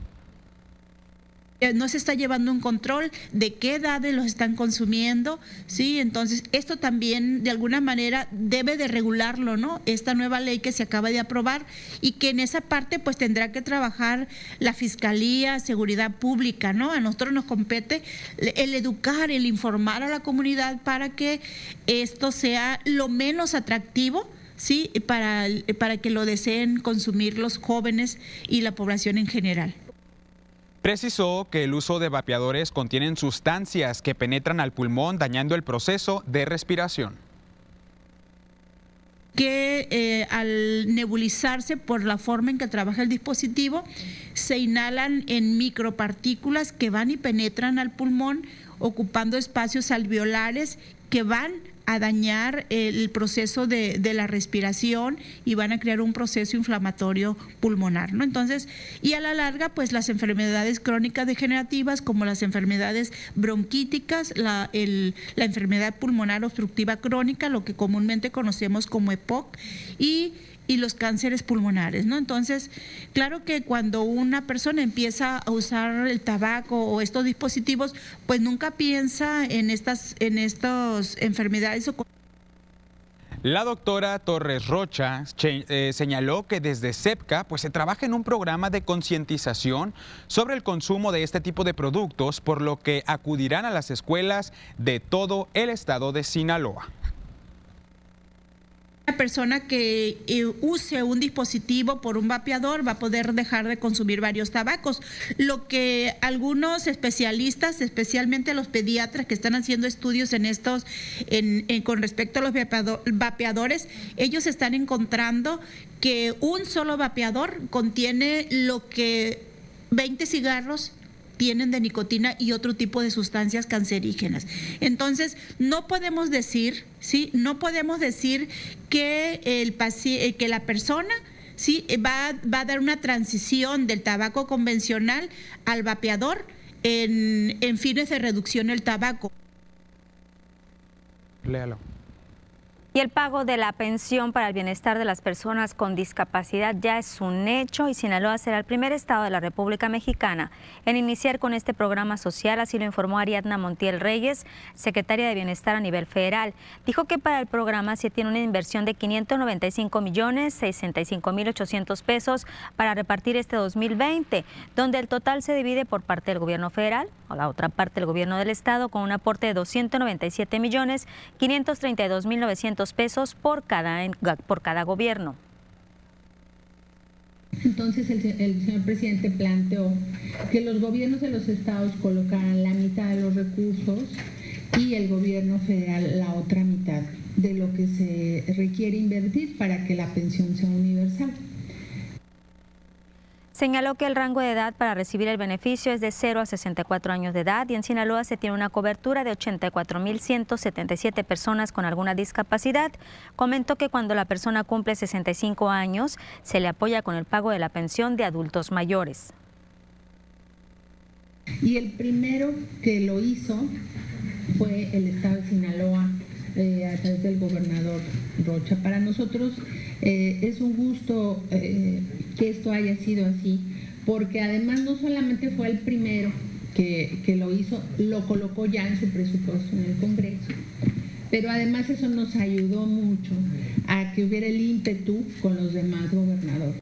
No se está llevando un control de qué edades los están consumiendo, ¿sí? Entonces, esto también de alguna manera debe de regularlo, ¿no? Esta nueva ley que se acaba de aprobar y que en esa parte pues tendrá que trabajar la Fiscalía, Seguridad Pública, ¿no? A nosotros nos compete el educar, el informar a la comunidad para que esto sea lo menos atractivo ¿sí? Para, para que lo deseen consumir los jóvenes y la población en general. Precisó que el uso de vapeadores contienen sustancias que penetran al pulmón dañando el proceso de respiración. Que eh, al nebulizarse por la forma en que trabaja el dispositivo, se inhalan en micropartículas que van y penetran al pulmón, ocupando espacios alveolares que van a dañar el proceso de, la respiración y van a crear un proceso inflamatorio pulmonar, ¿no? Entonces, y a la larga, pues las enfermedades crónicas degenerativas como las enfermedades bronquíticas, la, la enfermedad pulmonar obstructiva crónica, lo que comúnmente conocemos como EPOC, y y los cánceres pulmonares, ¿no? Entonces, claro que cuando una persona empieza a usar el tabaco o estos dispositivos, pues nunca piensa en estas en estas enfermedades o la doctora Torres Rocha eh, señaló que desde CEPCA pues, se trabaja en un programa de concientización sobre el consumo de este tipo de productos, por lo que acudirán a las escuelas de todo el estado de Sinaloa. Una persona que eh, use un dispositivo por un vapeador va a poder dejar de consumir varios tabacos. Lo que algunos especialistas, especialmente los pediatras que están haciendo estudios en estos, con respecto a los vapeadores, ellos están encontrando que un solo vapeador contiene lo que 20 cigarros tienen de nicotina y otro tipo de sustancias cancerígenas. Entonces, no podemos decir, ¿sí? No podemos decir que, el eh, que la persona ¿sí? va, va a dar una transición del tabaco convencional al vapeador en, en fines de reducción del tabaco. Léalo. Y el pago de la pensión para el bienestar de las personas con discapacidad ya es un hecho y Sinaloa será el primer estado de la República Mexicana en iniciar con este programa social, así lo informó Ariadna Montiel Reyes, secretaria de Bienestar a nivel federal. Dijo que para el programa se tiene una inversión de 595 millones 65 mil 800 pesos para repartir este 2020, donde el total se divide por parte del gobierno federal o la otra parte del gobierno del estado con un aporte de 297 millones 532 mil 900 pesos por cada, por cada gobierno. Entonces el, señor presidente planteó que los gobiernos de los estados colocaran la mitad de los recursos y el gobierno federal la otra mitad de lo que se requiere invertir para que la pensión sea universal. Señaló que el rango de edad para recibir el beneficio es de 0 a 64 años de edad y en Sinaloa se tiene una cobertura de 84.177 personas con alguna discapacidad. Comentó que cuando la persona cumple 65 años se le apoya con el pago de la pensión de adultos mayores. Y el primero que lo hizo fue el Estado de Sinaloa eh, a través del gobernador Rocha. Para nosotros eh, es un gusto eh, que esto haya sido así, porque además no solamente fue el primero que, que lo hizo, lo colocó ya en su presupuesto en el Congreso, pero además eso nos ayudó mucho a que hubiera el ímpetu con los demás gobernadores.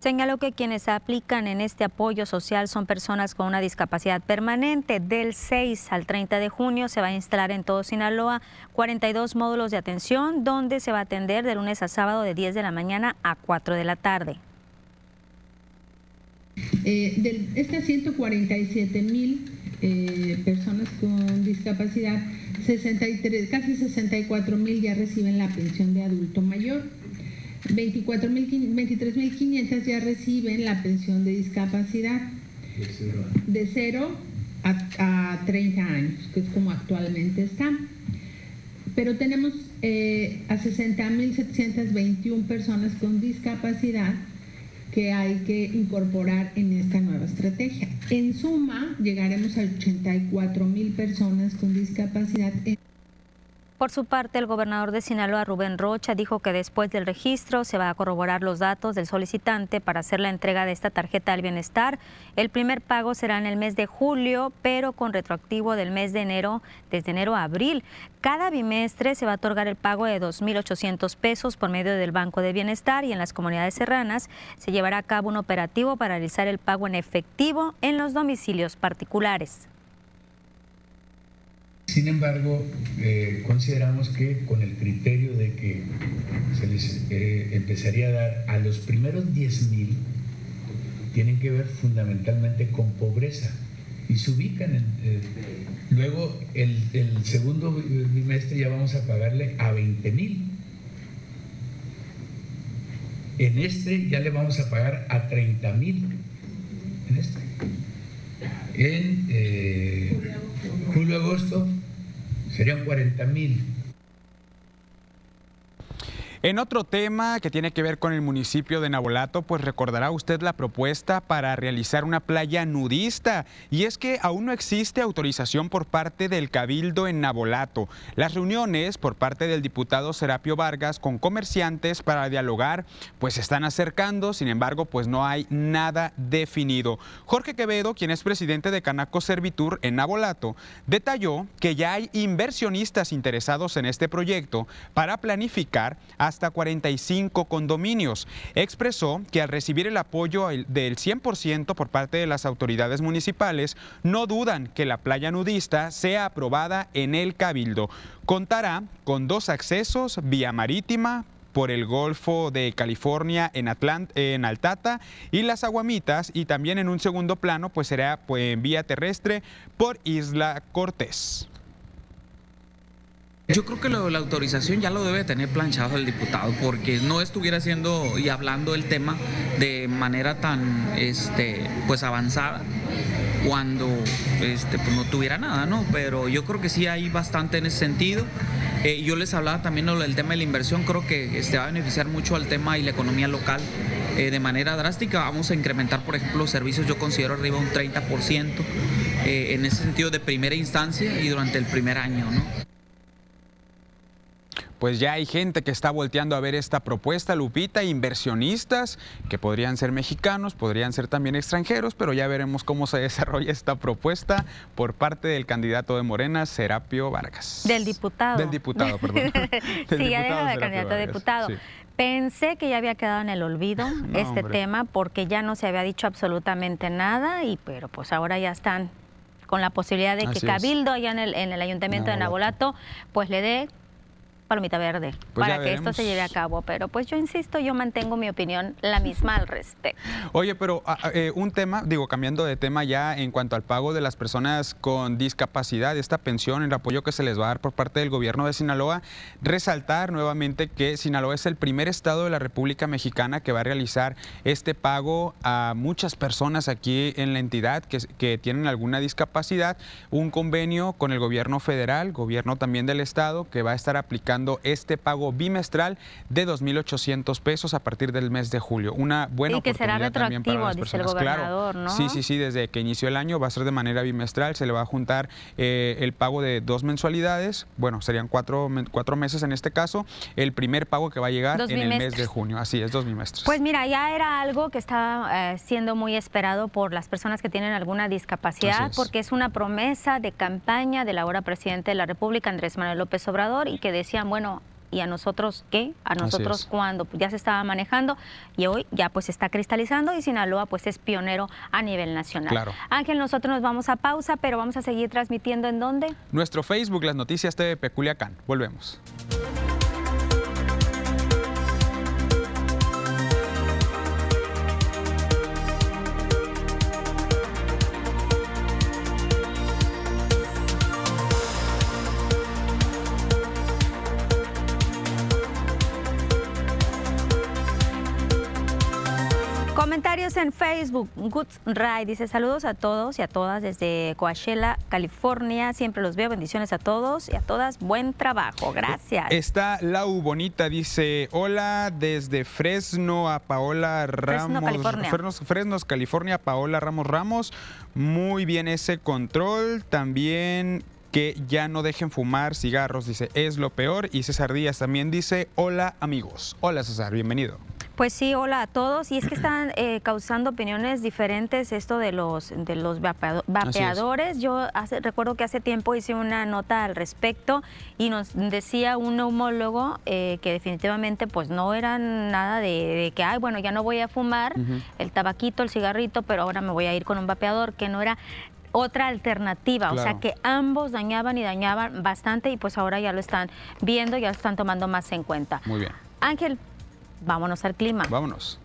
Señaló que quienes aplican en este apoyo social son personas con una discapacidad permanente. Del 6 al 30 de junio se va a instalar en todo Sinaloa 42 módulos de atención donde se va a atender de lunes a sábado de 10 de la mañana a 4 de la tarde. De estas 147 mil eh, personas con discapacidad, 63, casi 64 mil ya reciben la pensión de adulto mayor 23.500 ya reciben la pensión de discapacidad de 0 a, 30 años, que es como actualmente está. Pero tenemos eh, a 60.721 personas con discapacidad que hay que incorporar en esta nueva estrategia. En suma, llegaremos a 84.000 personas con discapacidad. Por su parte, el gobernador de Sinaloa, Rubén Rocha, dijo que después del registro se va a corroborar los datos del solicitante para hacer la entrega de esta tarjeta del bienestar. El primer pago será en el mes de julio, pero con retroactivo del mes de enero, desde enero a abril. Cada bimestre se va a otorgar el pago de 2.800 pesos por medio del Banco de Bienestar y en las comunidades serranas se llevará a cabo un operativo para realizar el pago en efectivo en los domicilios particulares. Sin embargo, eh, consideramos que con el criterio de que se les eh, empezaría a dar a los primeros 10 mil, tienen que ver fundamentalmente con pobreza y se ubican en... Eh, luego, el, el, segundo bimestre ya vamos a pagarle a 20 mil. En este ya le vamos a pagar a 30 mil. En este. En julio-agosto serían 40 mil. En otro tema que tiene que ver con el municipio de Nabolato, pues recordará usted la propuesta para realizar una playa nudista. Y es que aún no existe autorización por parte del Cabildo en Nabolato. Las reuniones por parte del diputado Serapio Vargas con comerciantes para dialogar, pues se están acercando, sin embargo, pues no hay nada definido. Jorge Quevedo, quien es presidente de Canaco Servitur en Nabolato, detalló que ya hay inversionistas interesados en este proyecto para planificar hasta 45 condominios. Expresó que al recibir el apoyo del 100% por parte de las autoridades municipales, no dudan que la playa nudista sea aprobada en el Cabildo. Contará con dos accesos, vía marítima, por el Golfo de California en, en Altata y las Aguamitas y también en un segundo plano pues será pues, vía terrestre por Isla Cortés. Yo creo que la autorización ya lo debe tener planchado el diputado, porque no estuviera haciendo y hablando el tema de manera tan este, pues avanzada cuando este, pues no tuviera nada, ¿no? Pero yo creo que sí hay bastante en ese sentido. Eh, yo les hablaba también del tema de la inversión, creo que este, va a beneficiar mucho al tema y la economía local eh, de manera drástica. Vamos a incrementar, por ejemplo, los servicios, yo considero arriba un 30% eh, en ese sentido de primera instancia y durante el primer año, ¿no? Pues ya hay gente que está volteando a ver esta propuesta, Lupita, inversionistas que podrían ser mexicanos, podrían ser también extranjeros, pero ya veremos cómo se desarrolla esta propuesta por parte del candidato de Morena, Serapio Vargas. Del diputado. Del diputado, perdón. sí, ya de candidato a diputado. Pensé que ya había quedado en el olvido este tema porque ya no se había dicho absolutamente nada y pero pues ahora ya están con la posibilidad de que Cabildo allá en el, en el ayuntamiento de Nabolato pues le dé palomita verde pues para que esto se lleve a cabo. Pero pues yo insisto, yo mantengo mi opinión la misma al respecto. Oye, pero ah, ah, eh, un tema, digo, cambiando de tema ya en cuanto al pago de las personas con discapacidad, esta pensión, el apoyo que se les va a dar por parte del gobierno de Sinaloa, resaltar nuevamente que Sinaloa es el primer estado de la República Mexicana que va a realizar este pago a muchas personas aquí en la entidad que, que tienen alguna discapacidad, un convenio con el gobierno federal, gobierno también del estado, que va a estar aplicando este pago bimestral de 2.800 pesos a partir del mes de julio. Una buena y que será retroactivo, dice el gobernador, ¿no? Sí, sí, sí, desde que inició el año va a ser de manera bimestral, se le va a juntar eh, el pago de dos mensualidades, bueno, serían cuatro, cuatro meses en este caso, el primer pago que va a llegar en el mes de junio, así es, dos bimestres. Pues mira, ya era algo que estaba eh, siendo muy esperado por las personas que tienen alguna discapacidad, porque es una promesa de campaña del ahora presidente de la República, Andrés Manuel López Obrador, y que decía bueno, ¿y a nosotros qué? A nosotros cuando ya se estaba manejando y hoy ya pues está cristalizando y Sinaloa pues es pionero a nivel nacional. Ángel, nosotros nos vamos a pausa, pero vamos a seguir transmitiendo en dónde? Nuestro Facebook, las noticias TV Peculiacán. Volvemos. Comentarios en Facebook. Goods Ray dice saludos a todos y a todas desde Coachella, California. Siempre los veo. Bendiciones a todos y a todas. Buen trabajo. Gracias. Está Lau Bonita. Dice hola desde Fresno a Paola Ramos. Fresno, California. Fresno, California. Paola Ramos Ramos. Muy bien ese control. También que ya no dejen fumar cigarros, dice, es lo peor. Y César Díaz también dice, hola amigos. Hola César, bienvenido. Pues sí, hola a todos. Y es que están eh, causando opiniones diferentes esto de los, de los vapeado- vapeadores. Yo hace- recuerdo que hace tiempo hice una nota al respecto y nos decía un neumólogo eh, que definitivamente pues no era nada de, de que, ay, bueno, ya no voy a fumar el tabaquito, el cigarrito, pero ahora me voy a ir con un vapeador, que no era otra alternativa, o sea que ambos dañaban y dañaban bastante y pues ahora ya lo están viendo, ya lo están tomando más en cuenta. Muy bien. Ángel, vámonos al clima. Vámonos.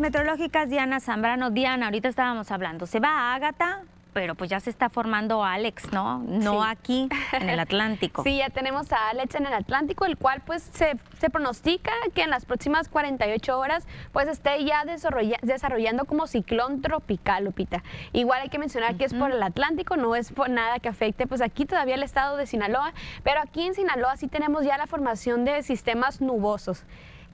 Meteorológicas, Diana Zambrano. Diana, ahorita estábamos hablando, se va a Ágata, pero pues ya se está formando Alex, ¿no? No Sí. aquí, en el Atlántico. Sí, ya tenemos a Alex en el Atlántico, el cual pues se, se pronostica que en las próximas 48 horas pues esté ya desarrolla- desarrollando como ciclón tropical, Lupita. Igual hay que mencionar que es por el Atlántico, no es por nada que afecte pues aquí todavía el estado de Sinaloa, pero aquí en Sinaloa sí tenemos ya la formación de sistemas nubosos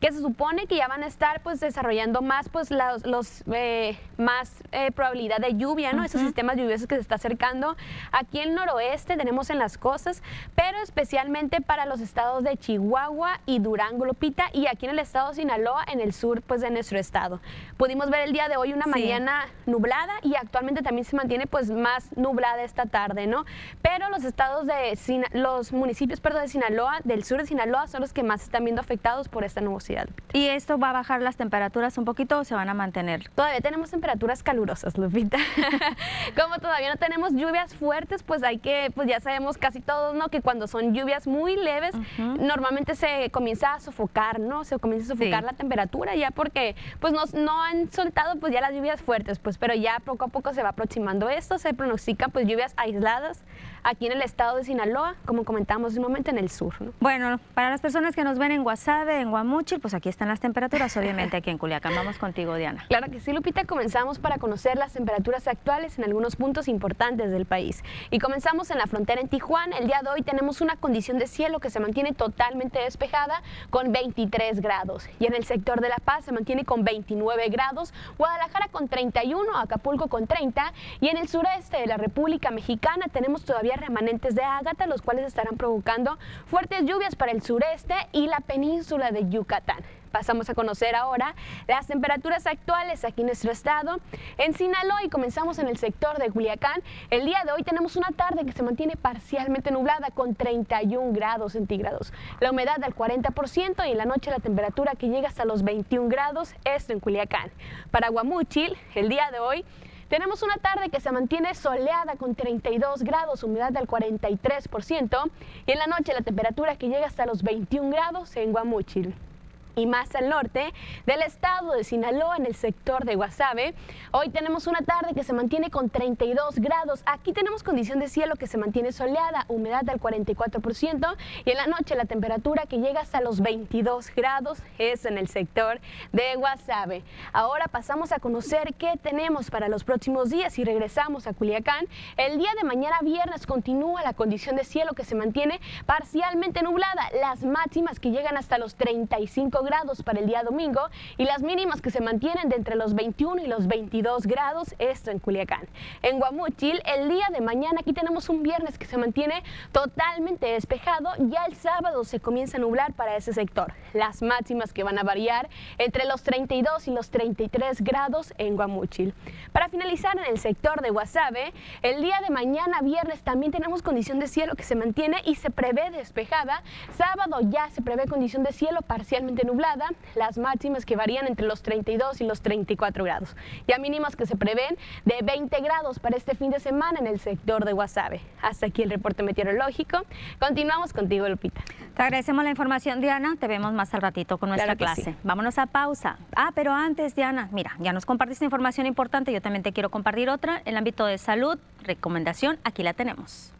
que se supone que ya van a estar pues desarrollando más pues los, los, eh, más eh, probabilidad de lluvia, ¿no? Esos sistemas lluviosos que se está acercando. Aquí en el noroeste tenemos en las costas, pero especialmente para los estados de Chihuahua y Durango, Lupita, y aquí en el estado de Sinaloa, en el sur pues de nuestro estado. Pudimos ver el día de hoy una Sí. mañana nublada y actualmente también se mantiene pues más nublada esta tarde, ¿no? Pero los estados de Sina- los municipios, perdón, de Sinaloa, del sur de Sinaloa son los que más están viendo afectados por esta nubosidad. ¿Y esto va a bajar las temperaturas un poquito o se van a mantener? Todavía tenemos temperaturas calurosas, Lupita. Como todavía no tenemos lluvias fuertes, pues hay que, pues ya sabemos casi todos, ¿no? Que cuando son lluvias muy leves, normalmente se comienza a sofocar, ¿no? Se comienza a sofocar Sí. la temperatura ya porque, pues no, no han soltado pues ya las lluvias fuertes, pues, pero ya poco a poco se va aproximando esto. Se pronostican pues lluvias aisladas aquí en el estado de Sinaloa, como comentamos un momento en el sur, ¿no? Bueno, para las personas que nos ven en Guasave, en Guamúchil, pues aquí están las temperaturas, obviamente aquí en Culiacán. Vamos contigo, Diana. Claro que sí, Lupita. Comenzamos para conocer las temperaturas actuales en algunos puntos importantes del país. Y comenzamos en la frontera en Tijuana. El día de hoy tenemos una condición de cielo que se mantiene totalmente despejada con 23 grados. Y en el sector de La Paz se mantiene con 29 grados. Guadalajara con 31, Acapulco con 30. Y en el sureste de la República Mexicana tenemos todavía remanentes de ágata, los cuales estarán provocando fuertes lluvias para el sureste y la península de Yucatán. Pasamos a conocer ahora las temperaturas actuales aquí en nuestro estado. En Sinaloa y comenzamos en el sector de Culiacán. El día de hoy tenemos una tarde que se mantiene parcialmente nublada con 31 grados centígrados. La humedad del 40% y en la noche la temperatura que llega hasta los 21 grados, esto en Culiacán. Para Guamúchil, el día de hoy tenemos una tarde que se mantiene soleada con 32 grados, humedad del 43% y en la noche la temperatura que llega hasta los 21 grados en Guamúchil. Y más al norte del estado de Sinaloa en el sector de Guasave. Hoy tenemos una tarde que se mantiene con 32 grados. Aquí tenemos condición de cielo que se mantiene soleada, humedad del 44% y en la noche la temperatura que llega hasta los 22 grados es en el sector de Guasave. Ahora pasamos a conocer qué tenemos para los próximos días y regresamos a Culiacán. El día de mañana viernes continúa la condición de cielo que se mantiene parcialmente nublada, las máximas que llegan hasta los 35 grados para el día domingo y las mínimas que se mantienen de entre los 21 y los 22 grados, esto en Culiacán. En Guamúchil, el día de mañana, aquí tenemos un viernes que se mantiene totalmente despejado, ya el sábado se comienza a nublar para ese sector. Las máximas que van a variar entre los 32 y los 33 grados en Guamúchil. Para finalizar en el sector de Guasave, el día de mañana, viernes, también tenemos condición de cielo que se mantiene y se prevé despejada. Sábado ya se prevé condición de cielo parcialmente nublado nublada, las máximas que varían entre los 32 y los 34 grados. Ya mínimas que se prevén de 20 grados para este fin de semana en el sector de Guasave. Hasta aquí el reporte meteorológico. Continuamos contigo, Lupita. Te agradecemos la información, Diana. Te vemos más al ratito con nuestra clase. Vámonos a pausa. Ah, pero antes, Diana, mira, ya nos compartiste información importante. Yo también te quiero compartir otra. En el ámbito de salud, recomendación, aquí la tenemos.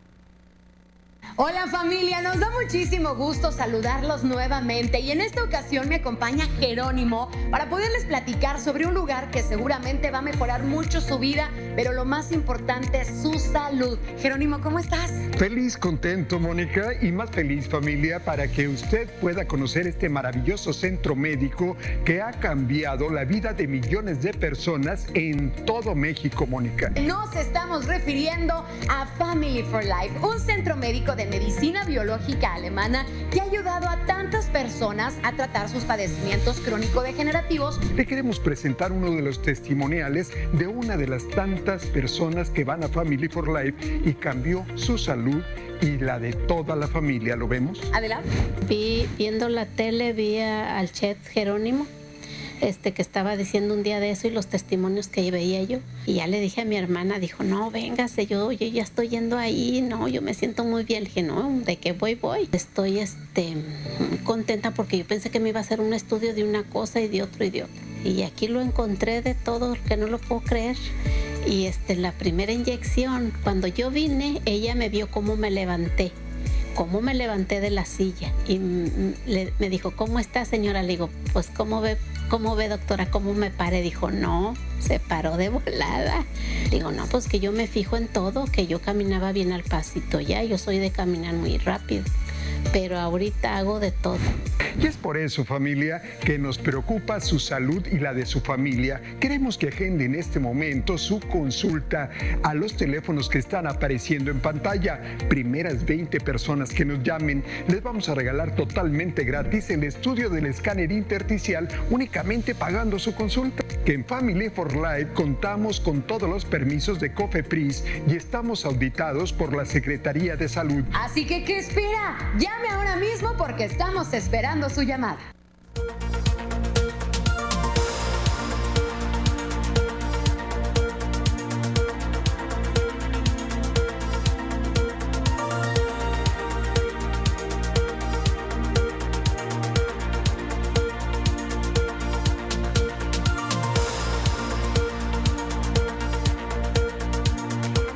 Hola familia, nos da muchísimo gusto saludarlos nuevamente y en esta ocasión me acompaña Jerónimo para poderles platicar sobre un lugar que seguramente va a mejorar mucho su vida, pero lo más importante es su salud. Jerónimo, ¿cómo estás? Feliz, contento, Mónica, y más feliz familia para que usted pueda conocer este maravilloso centro médico que ha cambiado la vida de millones de personas en todo México, Mónica. Nos estamos refiriendo a Family for Life, un centro médico de medicina biológica alemana que ha ayudado a tantas personas a tratar sus padecimientos crónico-degenerativos. Le queremos presentar uno de los testimoniales de una de las tantas personas que van a Family for Life y cambió su salud y la de toda la familia. ¿Lo vemos? Adelante. Vi, viendo la tele, vi al chef Jerónimo este, que estaba diciendo un día de eso y los testimonios que veía yo. Y ya le dije a mi hermana, dijo, no, véngase, yo, yo ya estoy yendo ahí, no, yo me siento muy bien. Le dije, no, ¿de qué voy? Voy. Estoy este, contenta porque yo pensé que me iba a hacer un estudio de una cosa y de otro y de otro. Y aquí lo encontré de todo, que no lo puedo creer. Y este, la primera inyección, cuando yo vine, ella me vio cómo me levanté cómo me levanté de la silla y me dijo, ¿cómo está señora? Le digo, pues ¿cómo ve ¿cómo ve doctora? ¿Cómo me pare? Dijo, no, se paró de volada. Digo, no, pues que yo me fijo en todo, que yo caminaba bien al pasito ya, yo soy de caminar muy rápido pero ahorita hago de todo. Y es por eso, familia, que nos preocupa su salud y la de su familia. Queremos que agende en este momento su consulta a los teléfonos que están apareciendo en pantalla. Primeras 20 personas que nos llamen, les vamos a regalar totalmente gratis el estudio del escáner intersticial únicamente pagando su consulta. Que en Family for Life contamos con todos los permisos de COFEPRIS y estamos auditados por la Secretaría de Salud. Así que, ¿qué espera? Llame ahora mismo porque estamos esperando su llamada.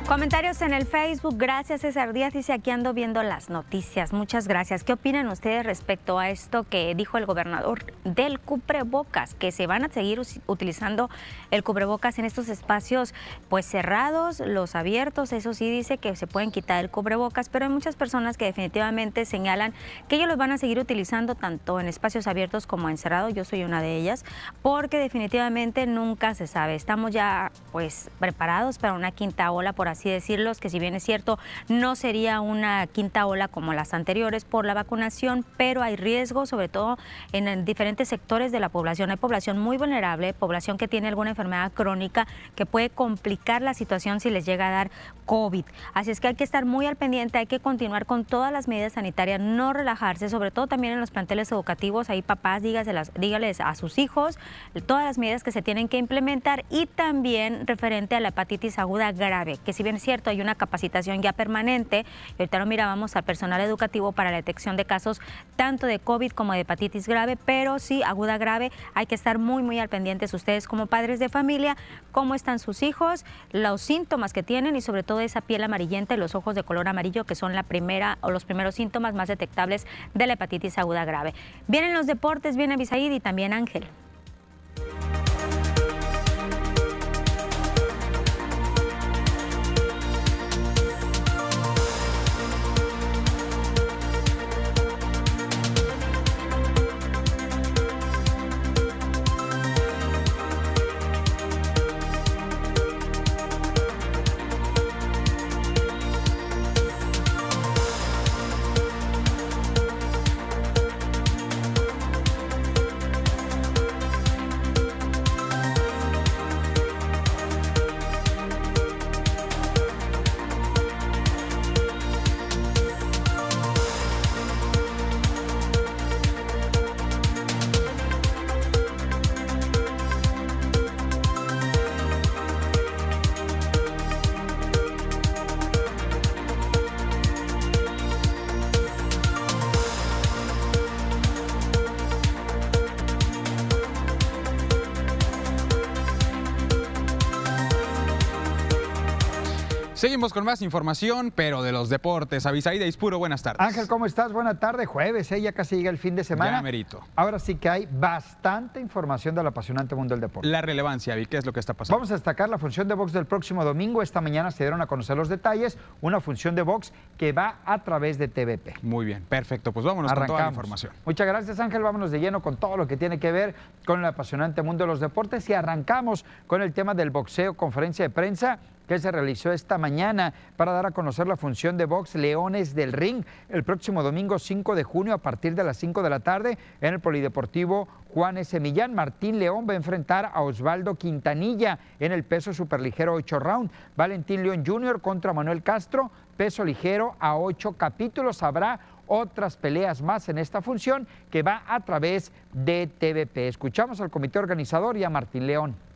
Comentarios en el Facebook. Gracias, César Díaz. Dice aquí ando viendo las noticias. Muchas gracias. ¿Qué opinan ustedes respecto a esto que dijo el gobernador del cubrebocas? Que se van a seguir utilizando el cubrebocas en estos espacios pues cerrados, los abiertos. Eso sí dice que se pueden quitar el cubrebocas, pero hay muchas personas que definitivamente señalan que ellos los van a seguir utilizando tanto en espacios abiertos como en cerrados. Yo soy una de ellas, porque definitivamente nunca se sabe. Estamos ya pues preparados para una quinta ola, por así decirlos, que si bien es cierto, no sería una quinta ola como las anteriores por la vacunación, pero hay riesgo, sobre todo en diferentes sectores de la población. Hay población muy vulnerable, población que tiene alguna enfermedad crónica que puede complicar la situación si les llega a dar COVID. Así es que hay que estar muy al pendiente, hay que continuar con todas las medidas sanitarias, no relajarse, sobre todo también en los planteles educativos. Ahí papás, dígales, dígales a sus hijos todas las medidas que se tienen que implementar y también referente a la hepatitis aguda grave, que si bien cierto, hay una capacitación ya permanente. Y ahorita lo mirábamos al personal educativo para la detección de casos tanto de COVID como de hepatitis grave, pero sí aguda grave. Hay que estar muy, muy al pendientes ustedes como padres de familia, cómo están sus hijos, los síntomas que tienen y sobre todo esa piel amarillenta y los ojos de color amarillo que son la primera o los primeros síntomas más detectables de la hepatitis aguda grave. Vienen los deportes, viene Bisaid y también Ángel. Seguimos con más información, pero de los deportes. Avisaída Ispuro, buenas tardes. Ángel, ¿cómo estás? Buenas tardes. Jueves, ¿eh? ya casi llega el fin de semana. Ya merito. Ahora sí que hay bastante información del apasionante mundo del deporte. La relevancia, Vi, ¿qué es lo que está pasando? Vamos a destacar la función de box del próximo domingo. Esta mañana se dieron a conocer los detalles. Una función de box que va a través de TVP. Muy bien, perfecto. Pues vámonos con toda la información. Muchas gracias, Ángel. Vámonos de lleno con todo lo que tiene que ver con el apasionante mundo de los deportes y arrancamos con el tema del boxeo, conferencia de prensa que se realizó esta mañana para dar a conocer la función de box Leones del Ring el próximo domingo 5 de junio a partir de las 5 de la tarde en el Polideportivo Juan S. Millán. Martín León va a enfrentar a Osvaldo Quintanilla en el peso superligero 8 round. Valentín León Jr. contra Manuel Castro, peso ligero a 8 capítulos. Habrá otras peleas más en esta función que va a través de TVP. Escuchamos al comité organizador y a Martín León.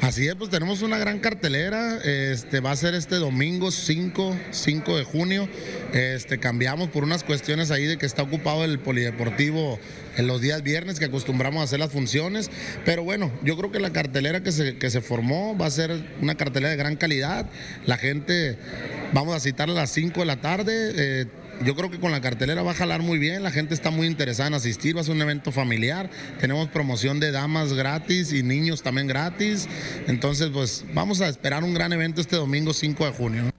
Así es, pues tenemos una gran cartelera. Este va a ser este domingo 5, 5 de junio. Este cambiamos por unas cuestiones ahí de que está ocupado el polideportivo en los días viernes que acostumbramos a hacer las funciones. Pero bueno, yo creo que la cartelera que se, que se formó va a ser una cartelera de gran calidad. La gente, vamos a citar a las 5 de la tarde. Eh, yo creo que con la cartelera va a jalar muy bien, la gente está muy interesada en asistir, va a ser un evento familiar, tenemos promoción de damas gratis y niños también gratis, entonces pues vamos a esperar un gran evento este domingo 5 de junio.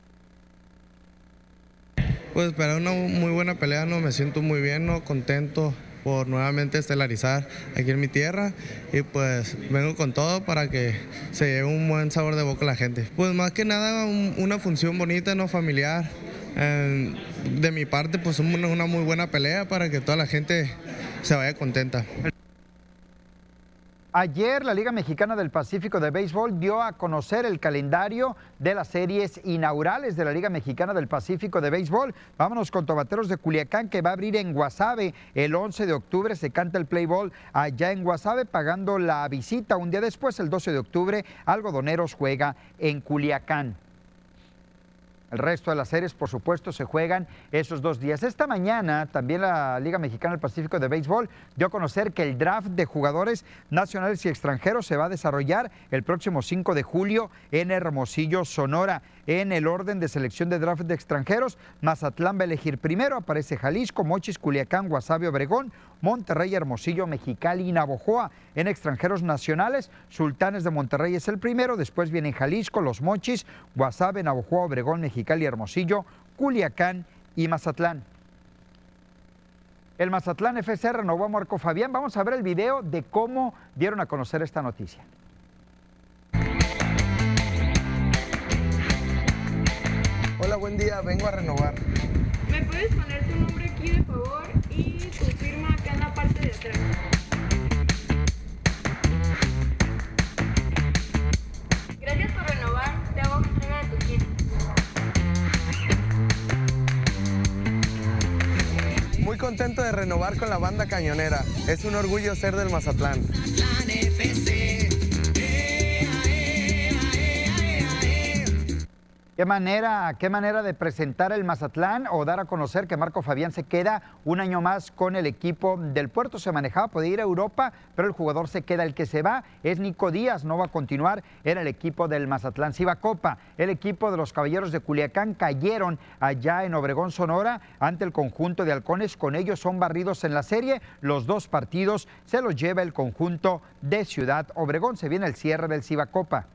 Pues esperar una muy buena pelea, ¿no? me siento muy bien, ¿no? contento por nuevamente estelarizar aquí en mi tierra y pues vengo con todo para que se lleve un buen sabor de boca a la gente. Pues más que nada una función bonita, no familiar, de mi parte, pues una, una muy buena pelea para que toda la gente se vaya contenta. Ayer la Liga Mexicana del Pacífico de Béisbol dio a conocer el calendario de las series inaugurales de la Liga Mexicana del Pacífico de Béisbol. Vámonos con Tobateros de Culiacán que va a abrir en Guasave el 11 de octubre. Se canta el play ball allá en Guasave pagando la visita. Un día después, el 12 de octubre, Algodoneros juega en Culiacán. El resto de las series, por supuesto, se juegan esos dos días. Esta mañana también la Liga Mexicana del Pacífico de Béisbol dio a conocer que el draft de jugadores nacionales y extranjeros se va a desarrollar el próximo 5 de julio en Hermosillo, Sonora. En el orden de selección de draft de extranjeros, Mazatlán va a elegir primero, aparece Jalisco, Mochis, Culiacán, Guasave, Obregón, Monterrey, Hermosillo, Mexicali y Navojoa. En extranjeros nacionales, Sultanes de Monterrey es el primero, después vienen Jalisco, Los Mochis, Guasave, Navojoa, Obregón, Mexicali, Hermosillo, Culiacán y Mazatlán. El Mazatlán FC renovó a Marco Fabián. Vamos a ver el video de cómo dieron a conocer esta noticia. Hola, buen día, vengo a renovar. ¿Me puedes poner tu nombre aquí de favor y tu firma acá en la parte de atrás? Gracias por renovar, te hago entrega de tu kit. Muy contento de renovar con la banda cañonera. Es un orgullo ser del Mazatlán. ¿Qué manera, ¿Qué manera de presentar el Mazatlán o dar a conocer que Marco Fabián se queda un año más con el equipo del puerto? Se manejaba, podía ir a Europa, pero el jugador se queda. El que se va es Nico Díaz, no va a continuar en el equipo del Mazatlán. va Copa, el equipo de los Caballeros de Culiacán cayeron allá en Obregón, Sonora, ante el conjunto de halcones. Con ellos son barridos en la serie. Los dos partidos se los lleva el conjunto de Ciudad Obregón. Se viene el cierre del Copa.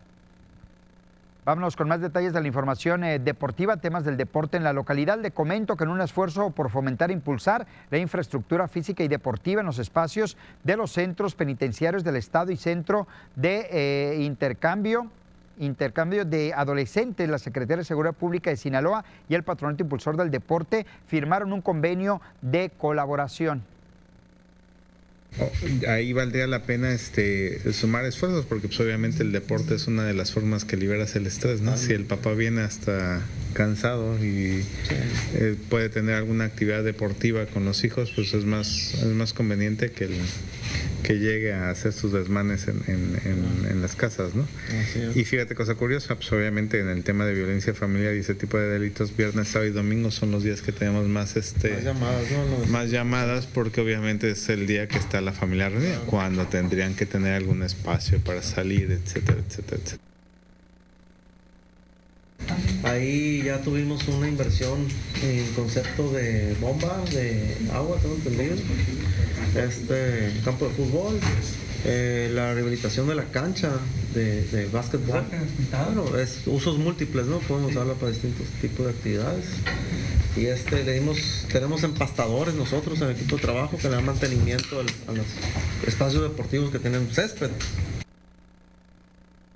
Vámonos con más detalles de la información eh, deportiva, temas del deporte en la localidad. Le comento que en un esfuerzo por fomentar e impulsar la infraestructura física y deportiva en los espacios de los centros penitenciarios del Estado y centro de eh, intercambio intercambio de adolescentes, la Secretaría de Seguridad Pública de Sinaloa y el Patronato Impulsor del Deporte firmaron un convenio de colaboración. Ahí valdría la pena este, sumar esfuerzos porque pues, obviamente el deporte es una de las formas que liberas el estrés, ¿no? Si el papá viene hasta cansado y eh, puede tener alguna actividad deportiva con los hijos, pues es más, es más conveniente que el, que llegue a hacer sus desmanes en, en, las casas, ¿no? Y fíjate, cosa curiosa, pues obviamente en el tema de violencia familiar y ese tipo de delitos, viernes, sábado y domingo son los días que tenemos más, este, más llamadas, ¿no? Más llamadas porque obviamente es el día que está la familia reunida, cuando tendrían que tener algún espacio para salir, etcétera, etcétera, etcétera. Ahí ya tuvimos una inversión en concepto de bomba, de agua, tengo entendido este campo de fútbol, eh, la rehabilitación de la cancha de, de básquetbol. Claro, es usos múltiples, ¿no? Podemos usarla para distintos tipos de actividades. Y este le dimos, tenemos empastadores nosotros en el equipo de trabajo que le dan mantenimiento a los espacios deportivos que tienen césped.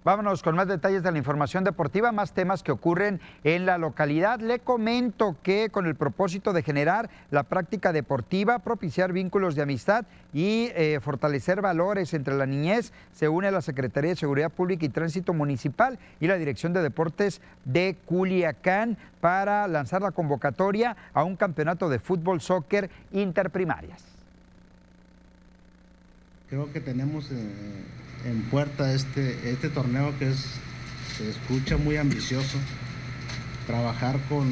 Vámonos con más detalles de la información deportiva, más temas que ocurren en la localidad. Le comento que con el propósito de generar la práctica deportiva, propiciar vínculos de amistad y eh, fortalecer valores entre la niñez, se une la Secretaría de Seguridad Pública y Tránsito Municipal y la Dirección de Deportes de Culiacán para lanzar la convocatoria a un campeonato de fútbol soccer interprimarias. Creo que tenemos... Eh, en puerta este, este torneo que es, se escucha muy ambicioso. Trabajar con,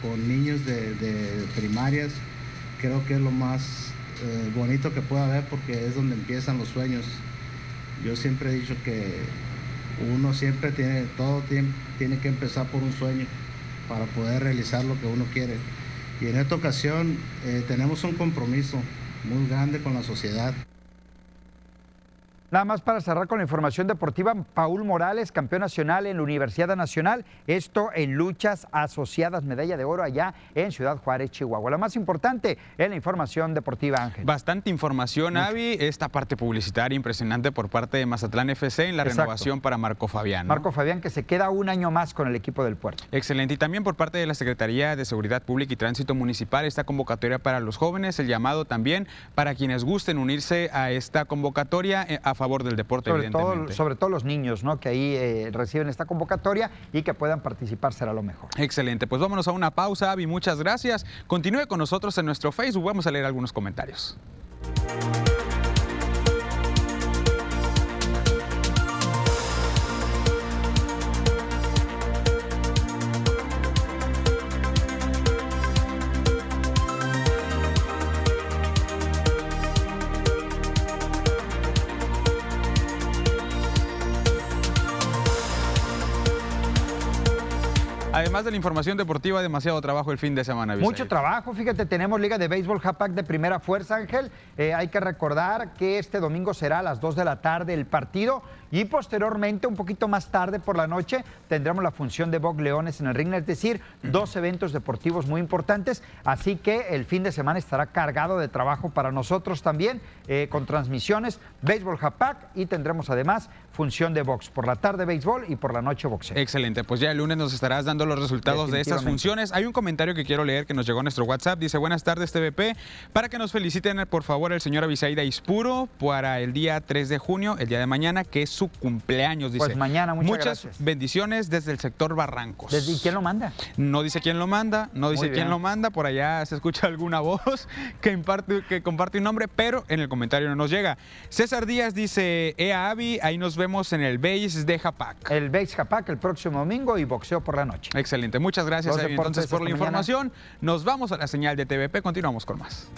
con niños de, primarias creo que es lo más eh, bonito que pueda haber porque es donde empiezan los sueños. Yo siempre he dicho que uno siempre tiene, todo tiene, tiene que empezar por un sueño para poder realizar lo que uno quiere. Y en esta ocasión eh, tenemos un compromiso muy grande con la sociedad. Nada más para cerrar con la información deportiva, Paul Morales, campeón nacional en la Universidad Nacional, esto en luchas asociadas, medalla de oro allá en Ciudad Juárez, Chihuahua. Lo más importante es la información deportiva, Ángel. Bastante información, Avi, esta parte publicitaria impresionante por parte de Mazatlán FC en la renovación para Marco Fabián. Marco Fabián que se queda un año más con el equipo del puerto. Excelente, y también por parte de la Secretaría de Seguridad Pública y Tránsito Municipal, esta convocatoria para los jóvenes, el llamado también para quienes gusten unirse a esta convocatoria eh, a favor del deporte, sobre evidentemente. Todo, sobre todo los niños, ¿no? Que ahí eh, reciben esta convocatoria y que puedan participar será lo mejor. Excelente, pues vámonos a una pausa, Avi, muchas gracias. Continúe con nosotros en nuestro Facebook, vamos a leer algunos comentarios. Además de la información deportiva, demasiado trabajo el fin de semana. Mucho trabajo, fíjate, tenemos Liga de Béisbol Japac de primera fuerza, Ángel. Eh, hay que recordar que este domingo será a las 2 de la tarde el partido y posteriormente, un poquito más tarde por la noche, tendremos la función de Bob Leones en el ring, es decir, dos eventos deportivos muy importantes. Así que el fin de semana estará cargado de trabajo para nosotros también, eh, con transmisiones, Béisbol Japac y tendremos además función de box. Por la tarde béisbol y por la noche boxeo. Excelente, pues ya el lunes nos estarás dando los resultados de estas funciones. Hay un comentario que quiero leer que nos llegó a nuestro WhatsApp. Dice, buenas tardes TVP, para que nos feliciten por favor el señor Avisaida Ispuro para el día 3 de junio, el día de mañana, que es su cumpleaños. Dice, pues mañana, muchas, muchas bendiciones desde el sector Barrancos. ¿Desde quién lo manda? No dice quién lo manda, no dice quién lo manda, por allá se escucha alguna voz que, imparte, que comparte un nombre, pero en el comentario no nos llega. César Díaz dice, Ea Avi, ahí nos vemos en el Base de Japac. El Base Japac el próximo domingo y boxeo por la noche. Excelente. Muchas gracias Evi, entonces por la mañana. información. Nos vamos a la señal de TVP. Continuamos con más.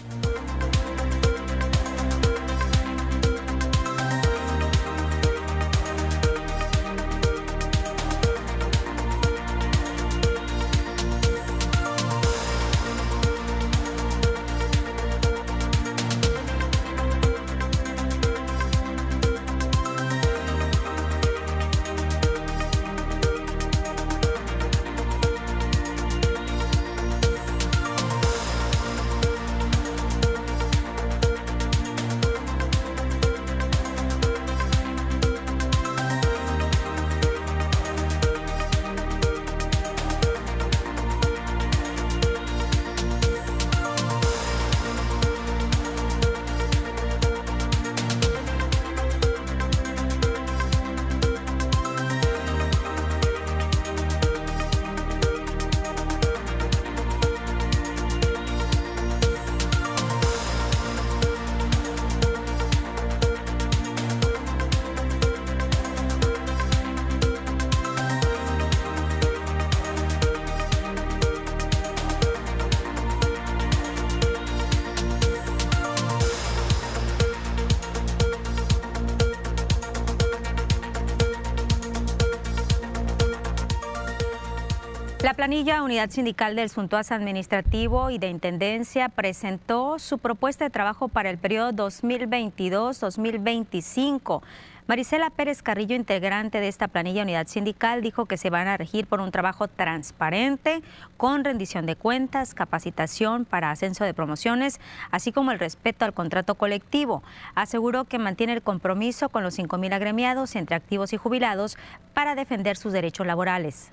Planilla Unidad Sindical del Suntuaz Administrativo y de Intendencia presentó su propuesta de trabajo para el periodo 2022-2025. Marisela Pérez Carrillo, integrante de esta planilla Unidad Sindical, dijo que se van a regir por un trabajo transparente, con rendición de cuentas, capacitación para ascenso de promociones, así como el respeto al contrato colectivo. Aseguró que mantiene el compromiso con los 5.000 agremiados entre activos y jubilados para defender sus derechos laborales.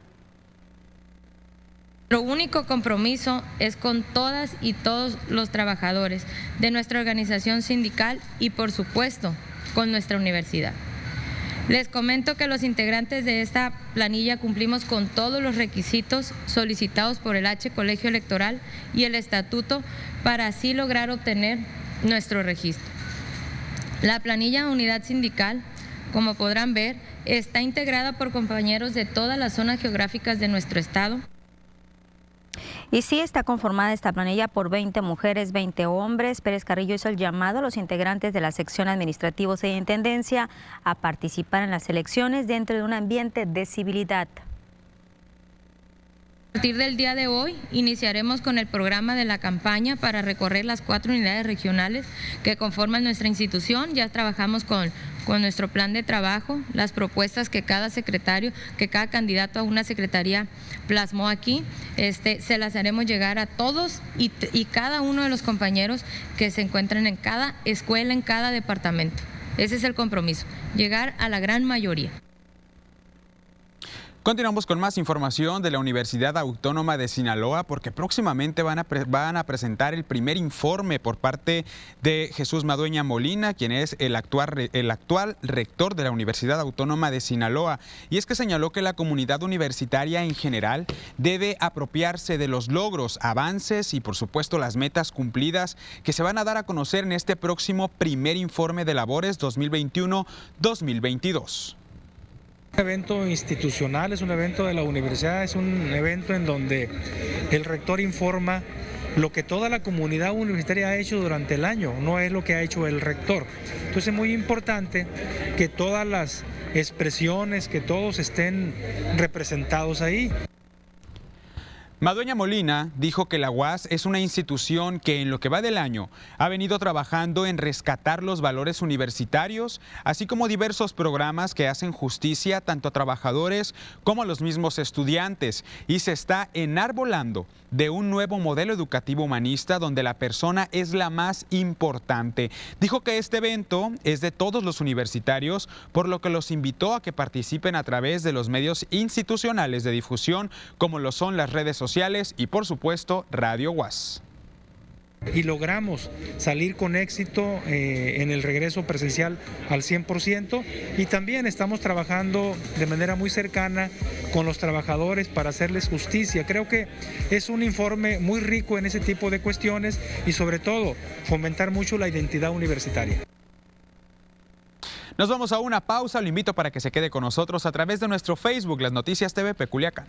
Nuestro único compromiso es con todas y todos los trabajadores de nuestra organización sindical y por supuesto con nuestra universidad. Les comento que los integrantes de esta planilla cumplimos con todos los requisitos solicitados por el H Colegio Electoral y el Estatuto para así lograr obtener nuestro registro. La planilla Unidad Sindical, como podrán ver, está integrada por compañeros de todas las zonas geográficas de nuestro estado. Y sí está conformada esta planilla por 20 mujeres, 20 hombres. Pérez Carrillo hizo el llamado a los integrantes de la sección administrativos e intendencia a participar en las elecciones dentro de un ambiente de civilidad. A partir del día de hoy iniciaremos con el programa de la campaña para recorrer las cuatro unidades regionales que conforman nuestra institución. Ya trabajamos con, con nuestro plan de trabajo, las propuestas que cada secretario, que cada candidato a una secretaría plasmó aquí. Este, se las haremos llegar a todos y, y cada uno de los compañeros que se encuentran en cada escuela, en cada departamento. Ese es el compromiso, llegar a la gran mayoría. Continuamos con más información de la Universidad Autónoma de Sinaloa porque próximamente van a, presentar el primer informe por parte de Jesús Madueña Molina, quien es el actual rector de la Universidad Autónoma de Sinaloa. Y es que señaló que la comunidad universitaria en general debe apropiarse de los logros, avances y por supuesto las metas cumplidas que se van a dar a conocer en este próximo primer informe de labores 2021-2022. Un evento institucional, es un evento de la universidad, es un evento en donde el rector informa lo que toda la comunidad universitaria ha hecho durante el año, no es lo que ha hecho el rector. Entonces es muy importante que todas las expresiones, que todos estén representados ahí. Madueña Molina dijo que la UAS es una institución que en lo que va del año ha venido trabajando en rescatar los valores universitarios, así como diversos programas que hacen justicia tanto a trabajadores como a los mismos estudiantes, y se está enarbolando de un nuevo modelo educativo humanista donde la persona es la más importante. Dijo que este evento es de todos los universitarios, por lo que los invitó a que participen a través de los medios institucionales de difusión como lo son las redes sociales y por supuesto Radio UAS. y logramos salir con éxito eh, en el regreso presencial al 100% y también estamos trabajando de manera muy cercana con los trabajadores para hacerles justicia. Creo que es un informe muy rico en ese tipo de cuestiones y sobre todo fomentar mucho la identidad universitaria. Nos vamos a una pausa, lo invito para que se quede con nosotros a través de nuestro Facebook, Las Noticias TV Peculiacán.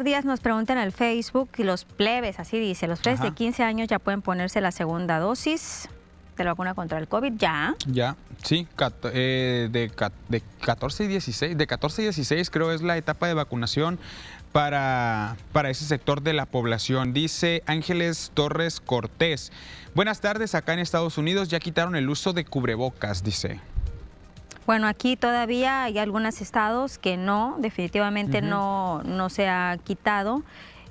César Díaz nos pregunta en el Facebook y los plebes, así dice, los plebes de Ajá. 15 años ya pueden ponerse la segunda dosis de la vacuna contra el COVID, ya. Ya, sí, eh, de, de 14 y 16, de 14 y 16 creo es la etapa de vacunación para, para ese sector de la población. Dice Ángeles Torres Cortés. Buenas tardes, acá en Estados Unidos ya quitaron el uso de cubrebocas, dice. Bueno, aquí todavía hay algunos estados que no, definitivamente no, no se ha quitado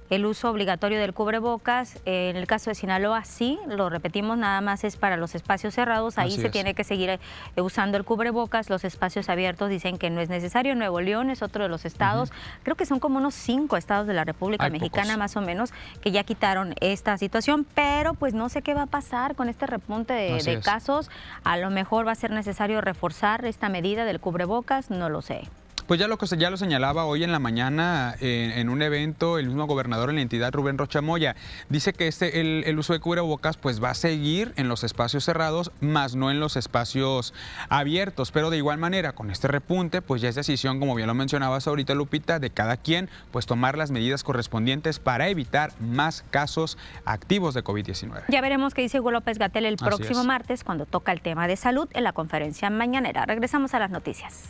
el uso obligatorio del cubrebocas. En el caso de Sinaloa sí, lo repetimos, nada más es para los espacios cerrados, ahí Así se es. tiene que seguir eh, usando el cubrebocas, los espacios abiertos dicen que no es necesario. Nuevo León es otro de los estados, creo que son como unos cinco estados de la República Hay Mexicana pocos. más o menos que ya quitaron esta situación, pero pues no sé qué va a pasar con este repunte de, casos. A lo mejor va a ser necesario reforzar esta medida del cubrebocas, no lo sé. Pues ya lo, que se- ya lo señalaba hoy en la mañana en, en un evento el mismo gobernador en la entidad, Rubén Rocha Moya, dice que este, el, el uso de cubrebocas pues va a seguir en los espacios cerrados, más no en los espacios abiertos, pero de igual manera con este repunte pues ya es decisión, como bien lo mencionabas ahorita Lupita, de cada quien pues tomar las medidas correspondientes para evitar más casos activos de COVID-19. Ya veremos qué dice Hugo López Gatel el próximo es. martes cuando toca el tema de salud en la conferencia mañanera. Regresamos a las noticias.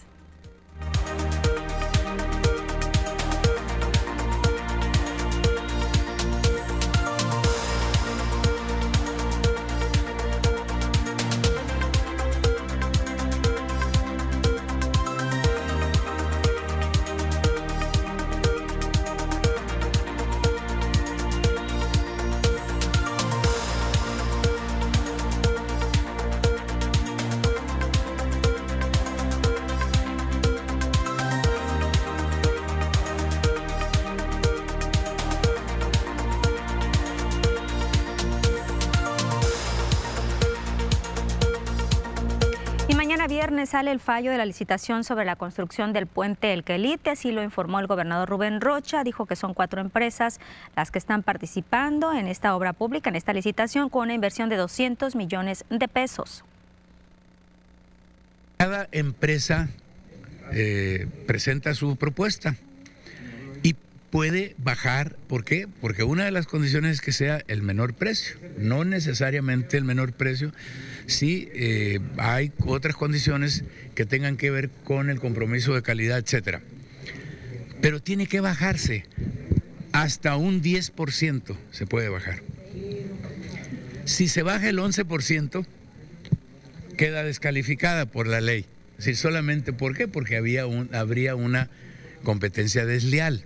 Sale el fallo de la licitación sobre la construcción del puente El Quelite, así lo informó el gobernador Rubén Rocha, dijo que son cuatro empresas las que están participando en esta obra pública, en esta licitación, con una inversión de 200 millones de pesos. Cada empresa eh, presenta su propuesta y puede bajar. ¿Por qué? Porque una de las condiciones es que sea el menor precio, no necesariamente el menor precio. Sí, eh, hay otras condiciones que tengan que ver con el compromiso de calidad, etcétera. Pero tiene que bajarse hasta un 10% se puede bajar. Si se baja el 11%, queda descalificada por la ley. Es decir, solamente ¿por qué? Porque había un, habría una competencia desleal.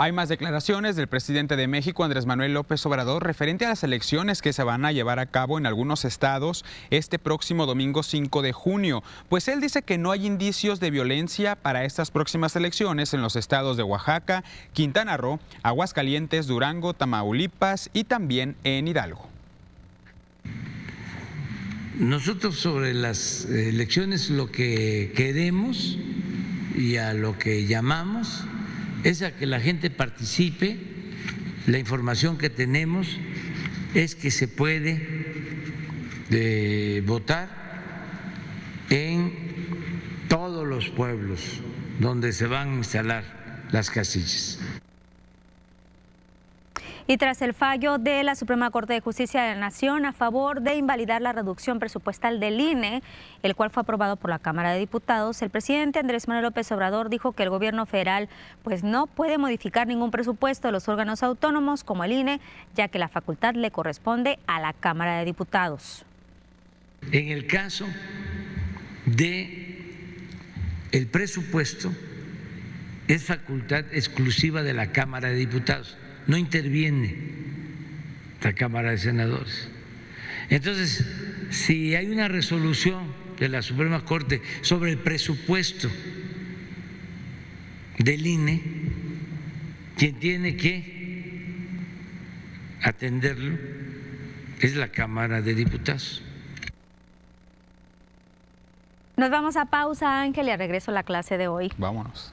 Hay más declaraciones del presidente de México, Andrés Manuel López Obrador, referente a las elecciones que se van a llevar a cabo en algunos estados este próximo domingo 5 de junio. Pues él dice que no hay indicios de violencia para estas próximas elecciones en los estados de Oaxaca, Quintana Roo, Aguascalientes, Durango, Tamaulipas y también en Hidalgo. Nosotros sobre las elecciones lo que queremos y a lo que llamamos es a que la gente participe. La información que tenemos es que se puede eh, votar en todos los pueblos donde se van a instalar las casillas. Y tras el fallo de la Suprema Corte de Justicia de la Nación a favor de invalidar la reducción presupuestal del INE, el cual fue aprobado por la Cámara de Diputados, el presidente Andrés Manuel López Obrador dijo que el gobierno federal pues no puede modificar ningún presupuesto de los órganos autónomos como el INE, ya que la facultad le corresponde a la Cámara de Diputados. En el caso de el presupuesto es facultad exclusiva de la Cámara de Diputados, no interviene la Cámara de Senadores. Entonces, si hay una resolución de la Suprema Corte sobre el presupuesto del INE, quien tiene que atenderlo es la Cámara de Diputados. Nos vamos a pausa, Ángel, y a regreso a la clase de hoy. Vámonos.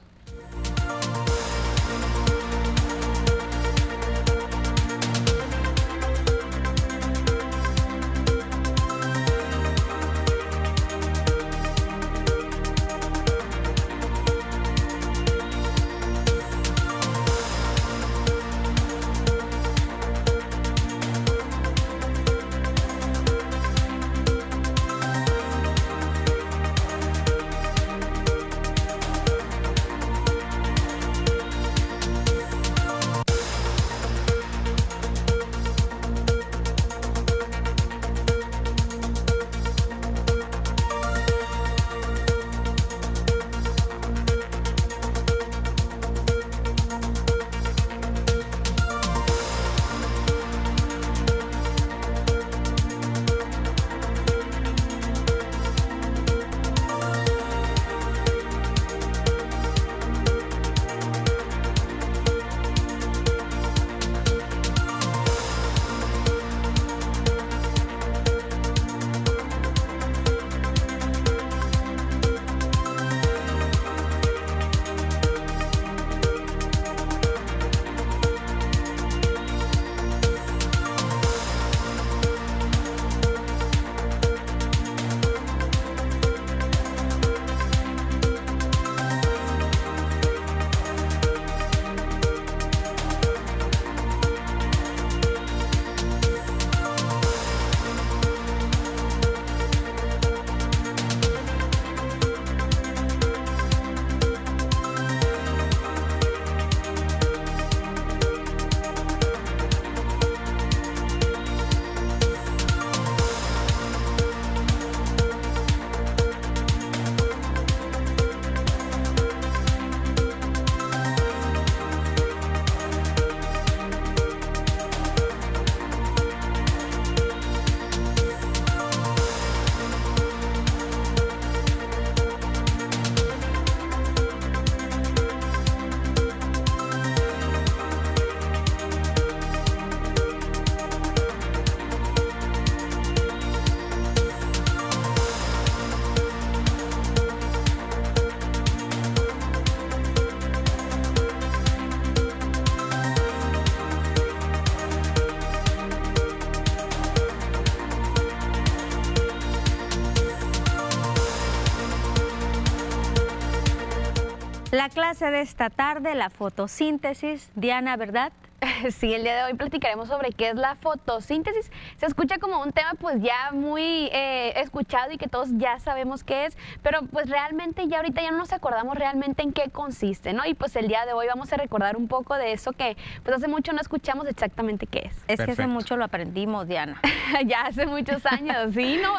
Clase de esta tarde, la fotosíntesis. Diana, ¿verdad? Sí, el día de hoy platicaremos sobre qué es la fotosíntesis. Se escucha como un tema pues ya muy eh, escuchado y que todos ya sabemos qué es, pero pues realmente ya ahorita ya no nos acordamos realmente en qué consiste, ¿no? Y pues el día de hoy vamos a recordar un poco de eso que pues hace mucho no escuchamos exactamente qué es. Es que hace mucho lo aprendimos, Diana. ya hace muchos años, sí, ¿no?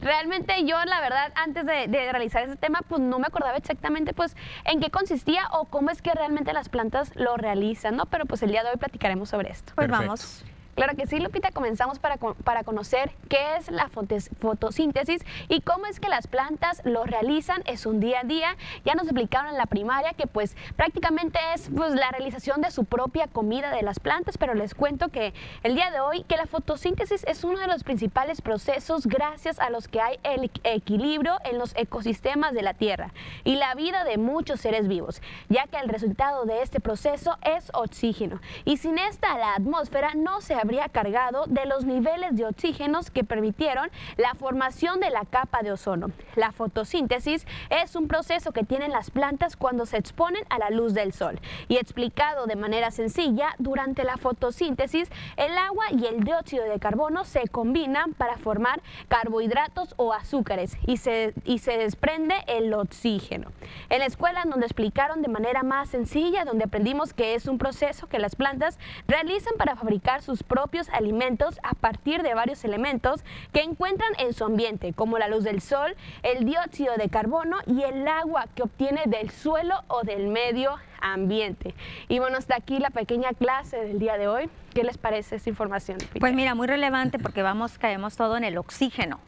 Realmente yo la verdad antes de, de realizar ese tema pues no me acordaba exactamente pues en qué consistía o cómo es que realmente las plantas lo realizan, ¿no? Pero pues el día de hoy platicaremos sobre esto. Pues vamos. Claro que sí, Lupita, comenzamos para, para conocer qué es la fotosíntesis y cómo es que las plantas lo realizan, es un día a día. Ya nos explicaron en la primaria que pues prácticamente es pues, la realización de su propia comida de las plantas, pero les cuento que el día de hoy que la fotosíntesis es uno de los principales procesos gracias a los que hay el equilibrio en los ecosistemas de la Tierra y la vida de muchos seres vivos, ya que el resultado de este proceso es oxígeno. Y sin esta la atmósfera no se habría cargado de los niveles de oxígenos que permitieron la formación de la capa de ozono. La fotosíntesis es un proceso que tienen las plantas cuando se exponen a la luz del sol. Y explicado de manera sencilla, durante la fotosíntesis, el agua y el dióxido de carbono se combinan para formar carbohidratos o azúcares y se, y se desprende el oxígeno. En la escuela donde explicaron de manera más sencilla, donde aprendimos que es un proceso que las plantas realizan para fabricar sus propios alimentos a partir de varios elementos que encuentran en su ambiente, como la luz del sol, el dióxido de carbono y el agua que obtiene del suelo o del medio ambiente. Y bueno, hasta aquí la pequeña clase del día de hoy. ¿Qué les parece esta información? Pues mira, muy relevante porque vamos, caemos todo en el oxígeno.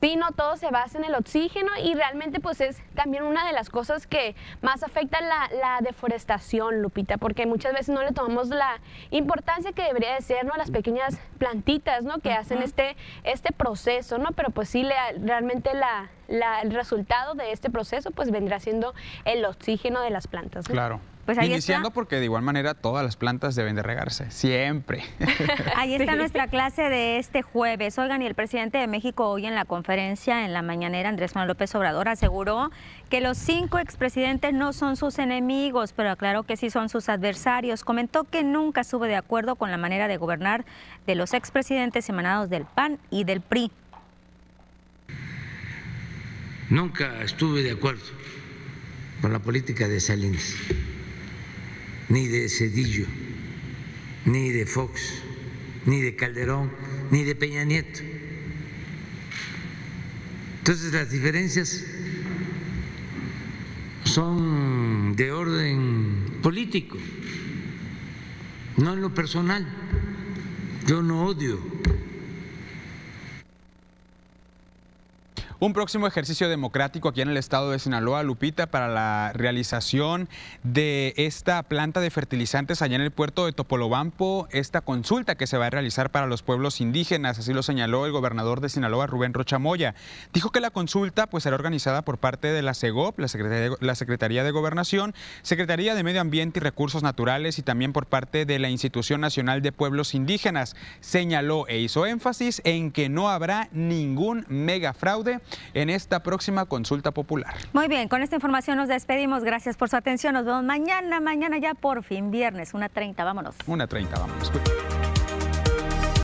Sí, no todo se basa en el oxígeno y realmente pues es también una de las cosas que más afecta la, la deforestación, Lupita, porque muchas veces no le tomamos la importancia que debería de ser, ¿no? Las pequeñas plantitas, ¿no? Que hacen este, este proceso, ¿no? Pero pues sí, le, realmente la, la- el resultado de este proceso pues vendrá siendo el oxígeno de las plantas. ¿no? Claro. Pues ahí Iniciando está. porque de igual manera todas las plantas deben de regarse, siempre. Ahí está nuestra clase de este jueves. Oigan, y el presidente de México hoy en la conferencia en la mañanera, Andrés Manuel López Obrador, aseguró que los cinco expresidentes no son sus enemigos, pero aclaró que sí son sus adversarios. Comentó que nunca estuvo de acuerdo con la manera de gobernar de los expresidentes emanados del PAN y del PRI. Nunca estuve de acuerdo con la política de Salinas, ni de Cedillo, ni de Fox, ni de Calderón, ni de Peña Nieto. Entonces las diferencias son de orden político, no en lo personal. Yo no odio Un próximo ejercicio democrático aquí en el estado de Sinaloa, Lupita, para la realización de esta planta de fertilizantes allá en el puerto de Topolobampo, esta consulta que se va a realizar para los pueblos indígenas, así lo señaló el gobernador de Sinaloa, Rubén Rocha Moya. Dijo que la consulta pues será organizada por parte de la CEGOP, la Secretaría de Gobernación, Secretaría de Medio Ambiente y Recursos Naturales y también por parte de la Institución Nacional de Pueblos Indígenas. Señaló e hizo énfasis en que no habrá ningún megafraude en esta próxima consulta popular. Muy bien, con esta información nos despedimos. Gracias por su atención. Nos vemos mañana, mañana ya por fin, viernes, 1.30. Vámonos. Una 30, vámonos.